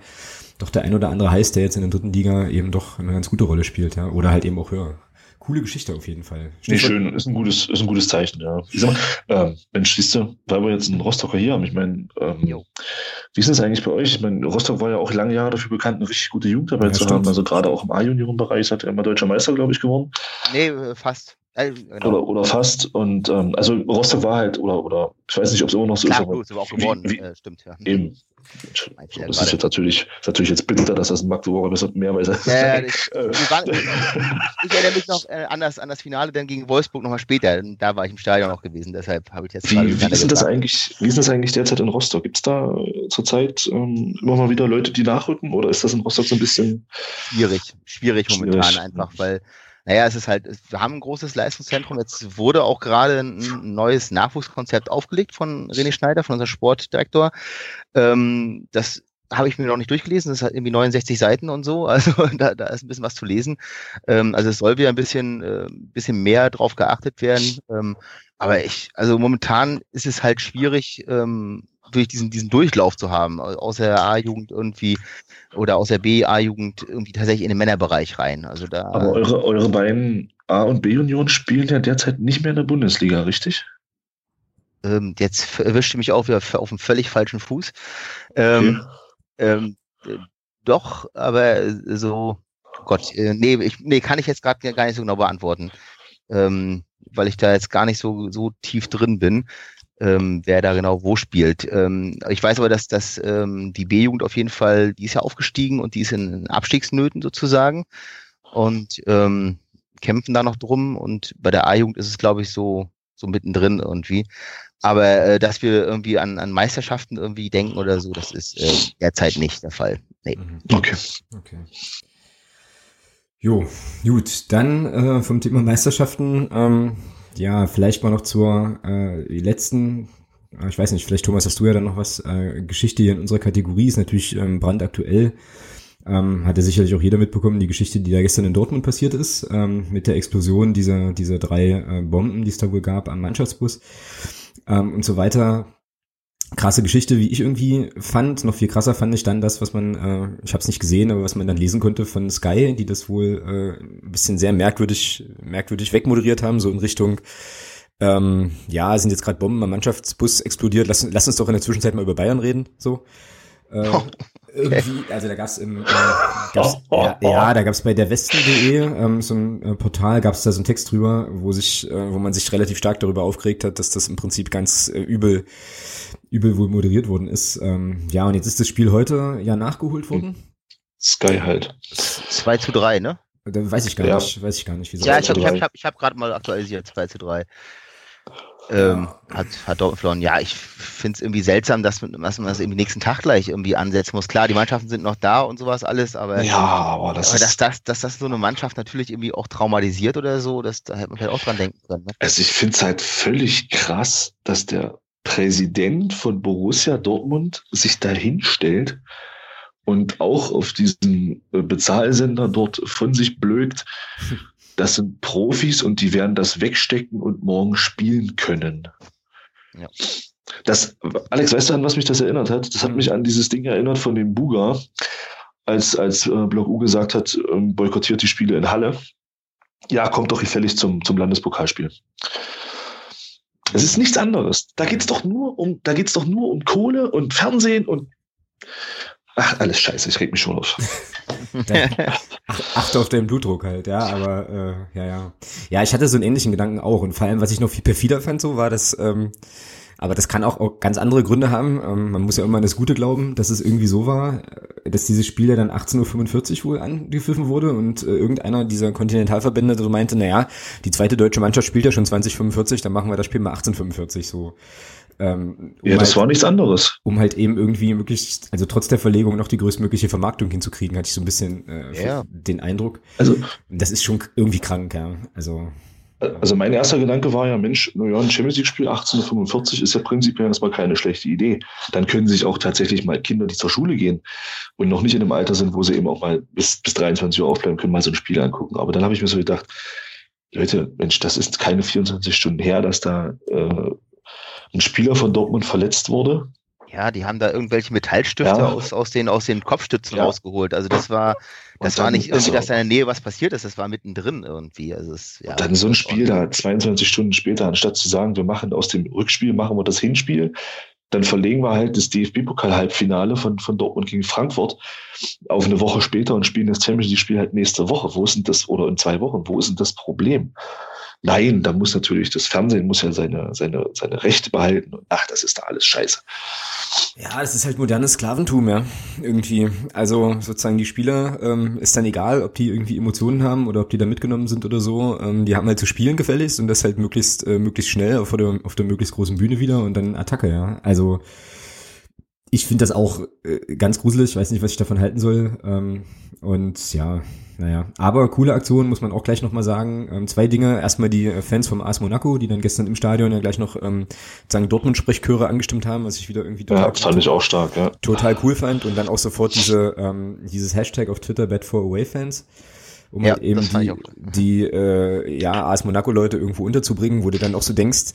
doch der ein oder andere heißt, der jetzt in der dritten Liga eben doch eine ganz gute Rolle spielt, ja, oder halt eben auch höher coole Geschichte auf jeden Fall. Nee, schön, ist ein gutes, ist ein gutes Zeichen, ja. Ich sag mal, ähm, Mensch, siehst du, weil wir jetzt einen Rostocker hier haben, ich meine, ähm, wie ist das eigentlich bei euch? Ich meine, Rostock war ja auch lange Jahre dafür bekannt, eine richtig gute Jugendarbeit ja, zu haben. Also gerade auch im A-Junioren-Bereich hat er immer deutscher Meister, glaube ich, gewonnen. Nee, äh, fast. Äh, genau. Oder, oder fast. Und ähm, also Rostock war halt, oder, oder ich weiß nicht, ob es immer noch so Klar, ist. Aber gut, aber auch geworden, wie, wie, äh, stimmt, ja. Eben. Das ist jetzt natürlich, ist natürlich jetzt bitter, dass das ein Magdeburger mehrmals. Ja, ja, *laughs* ich, ich erinnere mich noch äh, an, das, an das Finale dann gegen Wolfsburg nochmal später. Da war ich im Stadion auch gewesen, deshalb habe ich jetzt. Wie, wie, ist das eigentlich, wie ist das eigentlich derzeit in Rostock? Gibt es da äh, zurzeit ähm, immer mal wieder Leute, die nachrücken oder ist das in Rostock so ein bisschen. Schwierig, schwierig momentan schwierig. einfach, weil naja, es ist halt, wir haben ein großes Leistungszentrum. Jetzt wurde auch gerade ein neues Nachwuchskonzept aufgelegt von René Schneider, von unserem Sportdirektor. Ähm, das habe ich mir noch nicht durchgelesen. Das hat irgendwie 69 Seiten und so. *laughs* Also da, da ist ein bisschen was zu lesen. Ähm, also es soll wieder ein bisschen, äh, bisschen mehr drauf geachtet werden. Ähm, aber ich, also momentan ist es halt schwierig, ähm, durch diesen, diesen Durchlauf zu haben, aus der A-Jugend irgendwie oder aus der B-A-Jugend irgendwie tatsächlich in den Männerbereich rein. Also da, Aber eure, eure beiden A- und B-Union spielen ja derzeit nicht mehr in der Bundesliga, richtig? Ähm, jetzt erwischte mich auch wieder auf einem völlig falschen Fuß. Ähm, okay. ähm, doch, aber so, Gott, äh, nee, ich, nee, kann ich jetzt gerade gar nicht so genau beantworten. Ähm, weil ich da jetzt gar nicht so, so tief drin bin ähm, wer da genau wo spielt. Ähm, ich weiß aber, dass, dass ähm, die B-Jugend auf jeden Fall, die ist ja aufgestiegen und die ist in Abstiegsnöten sozusagen und ähm, kämpfen da noch drum und bei der A-Jugend ist es, glaube ich, so, so mittendrin irgendwie. Aber äh, dass wir irgendwie an, an Meisterschaften irgendwie denken oder so, das ist äh, derzeit nicht der Fall. Nee. Mhm. Okay. okay. Jo, gut, dann äh, vom Thema Meisterschaften, ähm, ja, vielleicht mal noch zur äh, letzten, äh, ich weiß nicht, vielleicht Thomas, hast du ja dann noch was, äh, Geschichte hier in unserer Kategorie ist natürlich ähm, brandaktuell. Ähm, hat ja sicherlich auch jeder mitbekommen, die Geschichte, die da gestern in Dortmund passiert ist, ähm, mit der Explosion dieser, dieser drei äh, Bomben, die es da wohl gab am Mannschaftsbus ähm, und so weiter krasse Geschichte, wie ich irgendwie fand. Noch viel krasser fand ich dann das, was man, äh, ich habe es nicht gesehen, aber was man dann lesen konnte von Sky, die das wohl äh, ein bisschen sehr merkwürdig, merkwürdig wegmoderiert haben, so in Richtung, ähm, ja, sind jetzt gerade Bomben am Mannschaftsbus explodiert, lass, lass uns doch in der Zwischenzeit mal über Bayern reden, so. Äh, *laughs* oh, Irgendwie, also da gab's im, äh, gab's, ja, ja, da gab's bei der Westen.de ähm, so ein äh, Portal, gab's da so einen Text drüber, wo sich, äh, wo man sich relativ stark darüber aufgeregt hat, dass das im Prinzip ganz äh, übel übel wohl moderiert worden ist. Ähm, ja, und jetzt ist das Spiel heute ja nachgeholt worden. Sky halt. 2 zu 3, ne? Da weiß ich gar ja. nicht, weiß ich gar nicht, wie Ja, ich habe ich hab, ich hab, ich hab gerade mal aktualisiert, 2 zu 3. Ähm, hat, hat Dortmund verloren. Ja, ich finde es irgendwie seltsam, dass man, das irgendwie nächsten Tag gleich irgendwie ansetzen muss. Klar, die Mannschaften sind noch da und sowas alles, aber, ja, aber, das aber dass, dass, dass das so eine Mannschaft natürlich irgendwie auch traumatisiert oder so, das, da hätte man vielleicht auch dran denken können. Ne? Also ich finde es halt völlig krass, dass der Präsident von Borussia Dortmund sich da hinstellt und auch auf diesen äh, Bezahlsender dort von sich blökt. *laughs* Das sind Profis und die werden das wegstecken und morgen spielen können. Ja. Das, Alex, weißt du, an was mich das erinnert hat? Das hat mhm. mich an dieses Ding erinnert von dem Buga, als, als äh, Block U gesagt hat, ähm, boykottiert die Spiele in Halle. Ja, kommt doch gefällig zum, zum Landespokalspiel. Es ist nichts anderes. Da geht's doch nur um, da geht's doch nur um Kohle und Fernsehen und ach, alles scheiße, ich reg mich schon auf. *laughs* Achte auf deinen Blutdruck halt, ja, aber äh, ja, ja. Ja, ich hatte so einen ähnlichen Gedanken auch. Und vor allem, was ich noch viel perfider fand, so war das, ähm, aber das kann auch, auch ganz andere Gründe haben. Ähm, man muss ja immer an das Gute glauben, dass es irgendwie so war, äh, dass dieses Spiel ja dann 18.45 Uhr wohl angepfiffen wurde und äh, irgendeiner dieser Kontinentalverbände so meinte, naja, die zweite deutsche Mannschaft spielt ja schon 2045, dann machen wir das Spiel mal 1845 so. Ähm, um ja, das halt, war nichts anderes. Um halt eben irgendwie möglichst, also trotz der Verlegung noch die größtmögliche Vermarktung hinzukriegen, hatte ich so ein bisschen äh, ja. den Eindruck. Also das ist schon irgendwie krank, ja. Also also mein erster Gedanke war ja, Mensch, ja, ein Champions League-Spiel 1845 ist ja prinzipiell erstmal keine schlechte Idee. Dann können sich auch tatsächlich mal Kinder, die zur Schule gehen und noch nicht in einem Alter sind, wo sie eben auch mal bis, bis 23 Uhr aufbleiben können, mal so ein Spiel angucken. Aber dann habe ich mir so gedacht, Leute, Mensch, das ist keine 24 Stunden her, dass da äh, ein Spieler von Dortmund verletzt wurde. Ja, die haben da irgendwelche Metallstifte ja. aus, aus, den, aus den Kopfstützen ja. rausgeholt. Also das war, das dann, war nicht irgendwie, also, dass da in der Nähe was passiert ist, das war mittendrin irgendwie. Also es, ja, und dann so ein Spiel da 22 Stunden später, anstatt zu sagen, wir machen aus dem Rückspiel, machen wir das Hinspiel, dann verlegen wir halt das DFB-Pokal-Halbfinale von, von Dortmund gegen Frankfurt auf eine Woche später und spielen das Champions League-Spiel halt nächste Woche. Wo ist denn das, oder in zwei Wochen, wo ist denn das Problem? Nein, da muss natürlich, das Fernsehen muss ja seine, seine, seine Rechte behalten. Und ach, das ist da alles scheiße. Ja, das ist halt modernes Sklaventum, ja. Irgendwie. Also sozusagen die Spieler ähm, ist dann egal, ob die irgendwie Emotionen haben oder ob die da mitgenommen sind oder so. Ähm, die haben halt zu spielen gefälligst und das halt möglichst, äh, möglichst schnell auf der, auf der möglichst großen Bühne wieder und dann Attacke, ja. Also ich finde das auch äh, ganz gruselig, ich weiß nicht, was ich davon halten soll. Ähm, und ja, naja, aber coole Aktion, muss man auch gleich nochmal sagen. Ähm, zwei Dinge. Erstmal die äh, Fans vom AS Monaco, die dann gestern im Stadion ja gleich noch ähm, sagen Dortmund-Sprechchöre angestimmt haben, was ich wieder irgendwie total, ja, fand ich auch stark, ja. total cool fand. Und dann auch sofort diese, ähm, dieses Hashtag auf Twitter, Bad for Away Fans um ja, halt eben die, die äh, ja, AS Monaco-Leute irgendwo unterzubringen, wo du dann auch so denkst,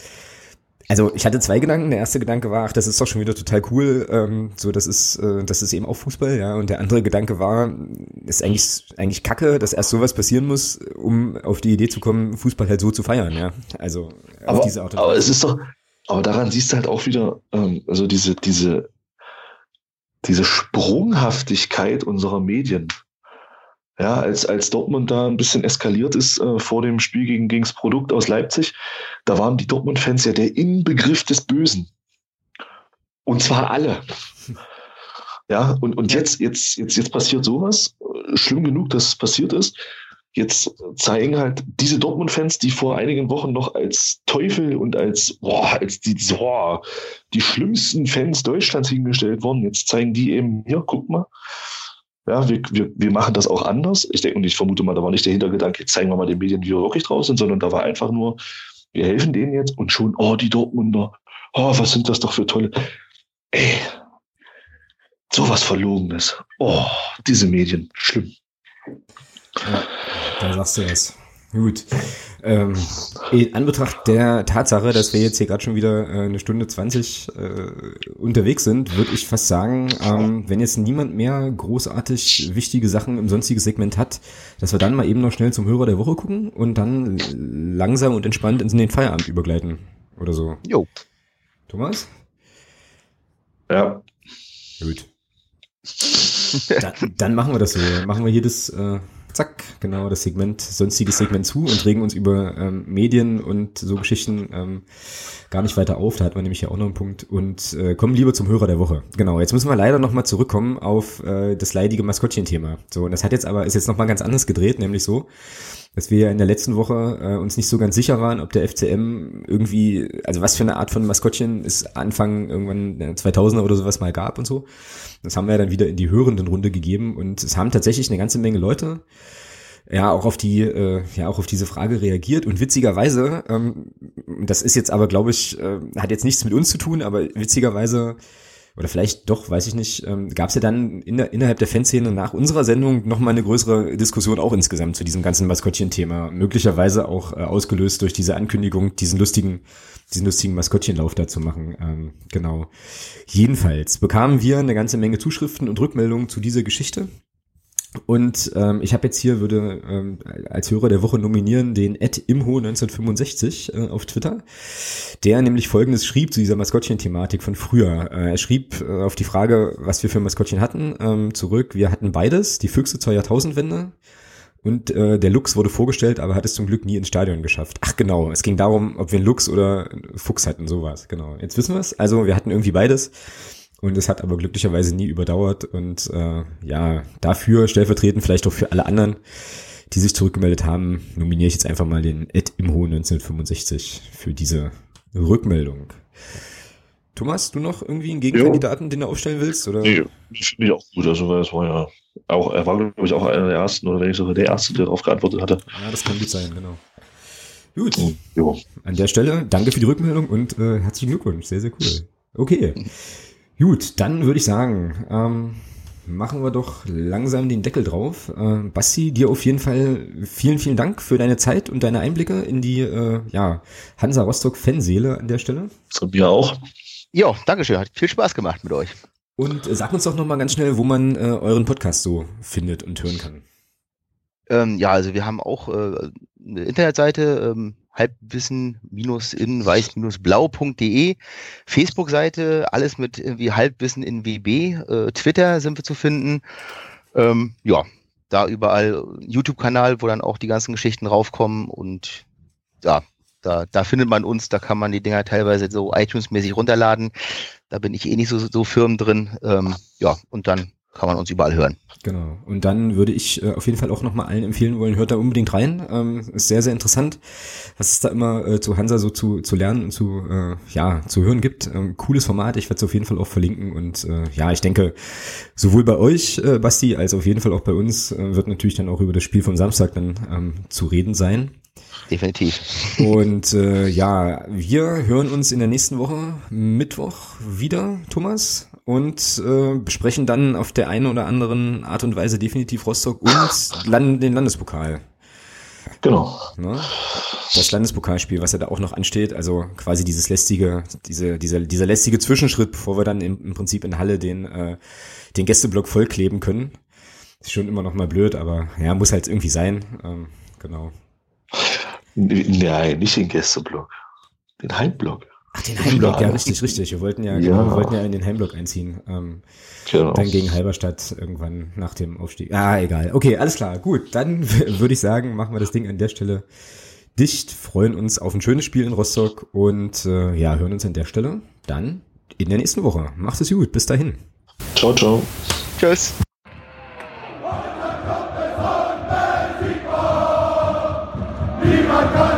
also ich hatte zwei Gedanken. Der erste Gedanke war, ach, das ist doch schon wieder total cool. Ähm, so, das ist, äh, das ist eben auch Fußball, ja. Und der andere Gedanke war, ist eigentlich eigentlich Kacke, dass erst sowas passieren muss, um auf die Idee zu kommen, Fußball halt so zu feiern, ja. Also aber, auf diese Art und Weise. Aber es ist doch, aber daran siehst du halt auch wieder, ähm, also diese diese diese Sprunghaftigkeit unserer Medien. Ja, als, als Dortmund da ein bisschen eskaliert ist äh, vor dem Spiel gegen, gegen das Produkt aus Leipzig, da waren die Dortmund-Fans ja der Inbegriff des Bösen. Und zwar alle. Ja, und, und jetzt, jetzt, jetzt, jetzt passiert sowas. Schlimm genug, dass es passiert ist. Jetzt zeigen halt diese Dortmund-Fans, die vor einigen Wochen noch als Teufel und als, boah, als die, boah, die schlimmsten Fans Deutschlands hingestellt wurden, jetzt zeigen die eben, hier, guck mal, Ja, wir, wir, wir machen das auch anders. Ich denke, und ich vermute mal, da war nicht der Hintergedanke, zeigen wir mal den Medien, wie wir wirklich drauf sind, sondern da war einfach nur, wir helfen denen jetzt und schon, oh, die Dortmunder, oh, was sind das doch für tolle. Ey, sowas Verlogenes. Oh, diese Medien, schlimm. Ja, da sagst du was. Gut. Ähm, in Anbetracht der Tatsache, dass wir jetzt hier gerade schon wieder äh, eine Stunde 20 äh, unterwegs sind, würde ich fast sagen, ähm, wenn jetzt niemand mehr großartig wichtige Sachen im sonstigen Segment hat, dass wir dann mal eben noch schnell zum Hörer der Woche gucken und dann langsam und entspannt in den Feierabend übergleiten oder so. Jo. Thomas? Ja. Gut. dann, dann machen wir das so. Machen wir hier das äh, zack, genau das Segment, sonstiges Segment zu und regen uns über ähm, Medien und so Geschichten ähm, gar nicht weiter auf. Da hat man nämlich ja auch noch einen Punkt. Und äh, kommen lieber zum Hörer der Woche. Genau, jetzt müssen wir leider nochmal zurückkommen auf äh, das leidige Maskottchen-Thema. So, und das hat jetzt aber, ist jetzt nochmal ganz anders gedreht, nämlich so, dass wir in der letzten Woche äh, uns nicht so ganz sicher waren, ob der FCM irgendwie, also was für eine Art von Maskottchen es Anfang irgendwann 2000er oder sowas mal gab und so. Das haben wir dann wieder in die hörenden Runde gegeben und es haben tatsächlich eine ganze Menge Leute ja auch auf die äh, ja auch auf diese Frage reagiert und witzigerweise ähm, das ist jetzt aber glaube ich äh, hat jetzt nichts mit uns zu tun aber witzigerweise oder vielleicht doch, weiß ich nicht, ähm, gab es ja dann in der, innerhalb der Fanszene nach unserer Sendung nochmal eine größere Diskussion auch insgesamt zu diesem ganzen Maskottchen-Thema. Möglicherweise auch äh, ausgelöst durch diese Ankündigung, diesen lustigen, diesen lustigen Maskottchenlauf da zu machen. Ähm, genau. Jedenfalls bekamen wir eine ganze Menge Zuschriften und Rückmeldungen zu dieser Geschichte. Und ähm, ich habe jetzt hier, würde ähm, als Hörer der Woche nominieren, den Ed Imho 1965 äh, auf Twitter, der nämlich folgendes schrieb zu dieser Maskottchen-Thematik von früher. Äh, er schrieb äh, auf die Frage, was wir für Maskottchen hatten, ähm, zurück, wir hatten beides, die Füchse zur Jahrtausendwende und äh, der Lux wurde vorgestellt, aber hat es zum Glück nie ins Stadion geschafft. Ach genau, es ging darum, ob wir einen Lux oder einen Fuchs hatten, sowas, genau. Jetzt wissen wir es, also wir hatten irgendwie beides. Und es hat aber glücklicherweise nie überdauert. Und äh, ja, dafür stellvertretend vielleicht auch für alle anderen, die sich zurückgemeldet haben, nominiere ich jetzt einfach mal den Ed Imho 1965 für diese Rückmeldung. Thomas, du noch irgendwie einen Gegenkandidaten, jo. den du aufstellen willst? Oder? Nee, finde ich auch gut. Also, das war ja auch, er war, glaube ich, auch einer der ersten oder wenn nicht sogar der erste, der darauf geantwortet hatte. Ja, das kann gut sein, genau. Gut. Jo. An der Stelle danke für die Rückmeldung und äh, herzlichen Glückwunsch. Sehr, sehr cool. Okay. Gut, dann würde ich sagen, ähm, machen wir doch langsam den Deckel drauf. Äh, Basti, dir auf jeden Fall vielen, vielen Dank für deine Zeit und deine Einblicke in die äh, ja, Hansa Rostock Fanseele an der Stelle. Zu mir auch. Ja, Dankeschön. Hat viel Spaß gemacht mit euch. Und äh, sag uns doch nochmal ganz schnell, wo man äh, euren Podcast so findet und hören kann. Ähm, ja, also wir haben auch äh, eine Internetseite, ähm, halbwissen-in-weiß-blau.de, Facebook-Seite, alles mit irgendwie Halbwissen in WB, äh, Twitter sind wir zu finden. Ähm, ja, da überall YouTube-Kanal, wo dann auch die ganzen Geschichten raufkommen und ja, da, da findet man uns, da kann man die Dinger teilweise so iTunes-mäßig runterladen. Da bin ich eh nicht so, so firm drin. Ähm, ja, und dann kann man uns überall hören. Genau. Und dann würde ich äh, auf jeden Fall auch nochmal allen empfehlen wollen, hört da unbedingt rein. Ähm, ist sehr, sehr interessant, was es da immer äh, zu Hansa so zu, zu lernen und zu, äh, ja, zu hören gibt. Ähm, cooles Format, ich werde es auf jeden Fall auch verlinken. Und äh, ja, ich denke, sowohl bei euch, äh, Basti, als auf jeden Fall auch bei uns äh, wird natürlich dann auch über das Spiel vom Samstag dann ähm, zu reden sein. Definitiv. Und äh, ja, wir hören uns in der nächsten Woche Mittwoch wieder, Thomas und äh, besprechen dann auf der einen oder anderen Art und Weise definitiv Rostock und Land den Landespokal. Genau. Ne? Das Landespokalspiel, was ja da auch noch ansteht, also quasi dieses lästige, diese, dieser, dieser lästige Zwischenschritt, bevor wir dann im, im Prinzip in Halle den, äh, den Gästeblock vollkleben können. Ist schon immer noch mal blöd, aber ja, muss halt irgendwie sein. Ähm, genau. Nein, nicht den Gästeblock. Den Heimblock. Ach, den Heimblock, ja, richtig, richtig. Wir wollten ja, ja. Genau, wir wollten ja in den Heimblock einziehen. Ähm, genau. Dann gegen Halberstadt irgendwann nach dem Aufstieg. Ah, egal. Okay, alles klar. Gut, dann *laughs* würde ich sagen, machen wir das Ding an der Stelle dicht, freuen uns auf ein schönes Spiel in Rostock und äh, ja, hören uns an der Stelle dann in der nächsten Woche. Macht es gut, bis dahin. Ciao, ciao. Tschüss. Niemand kann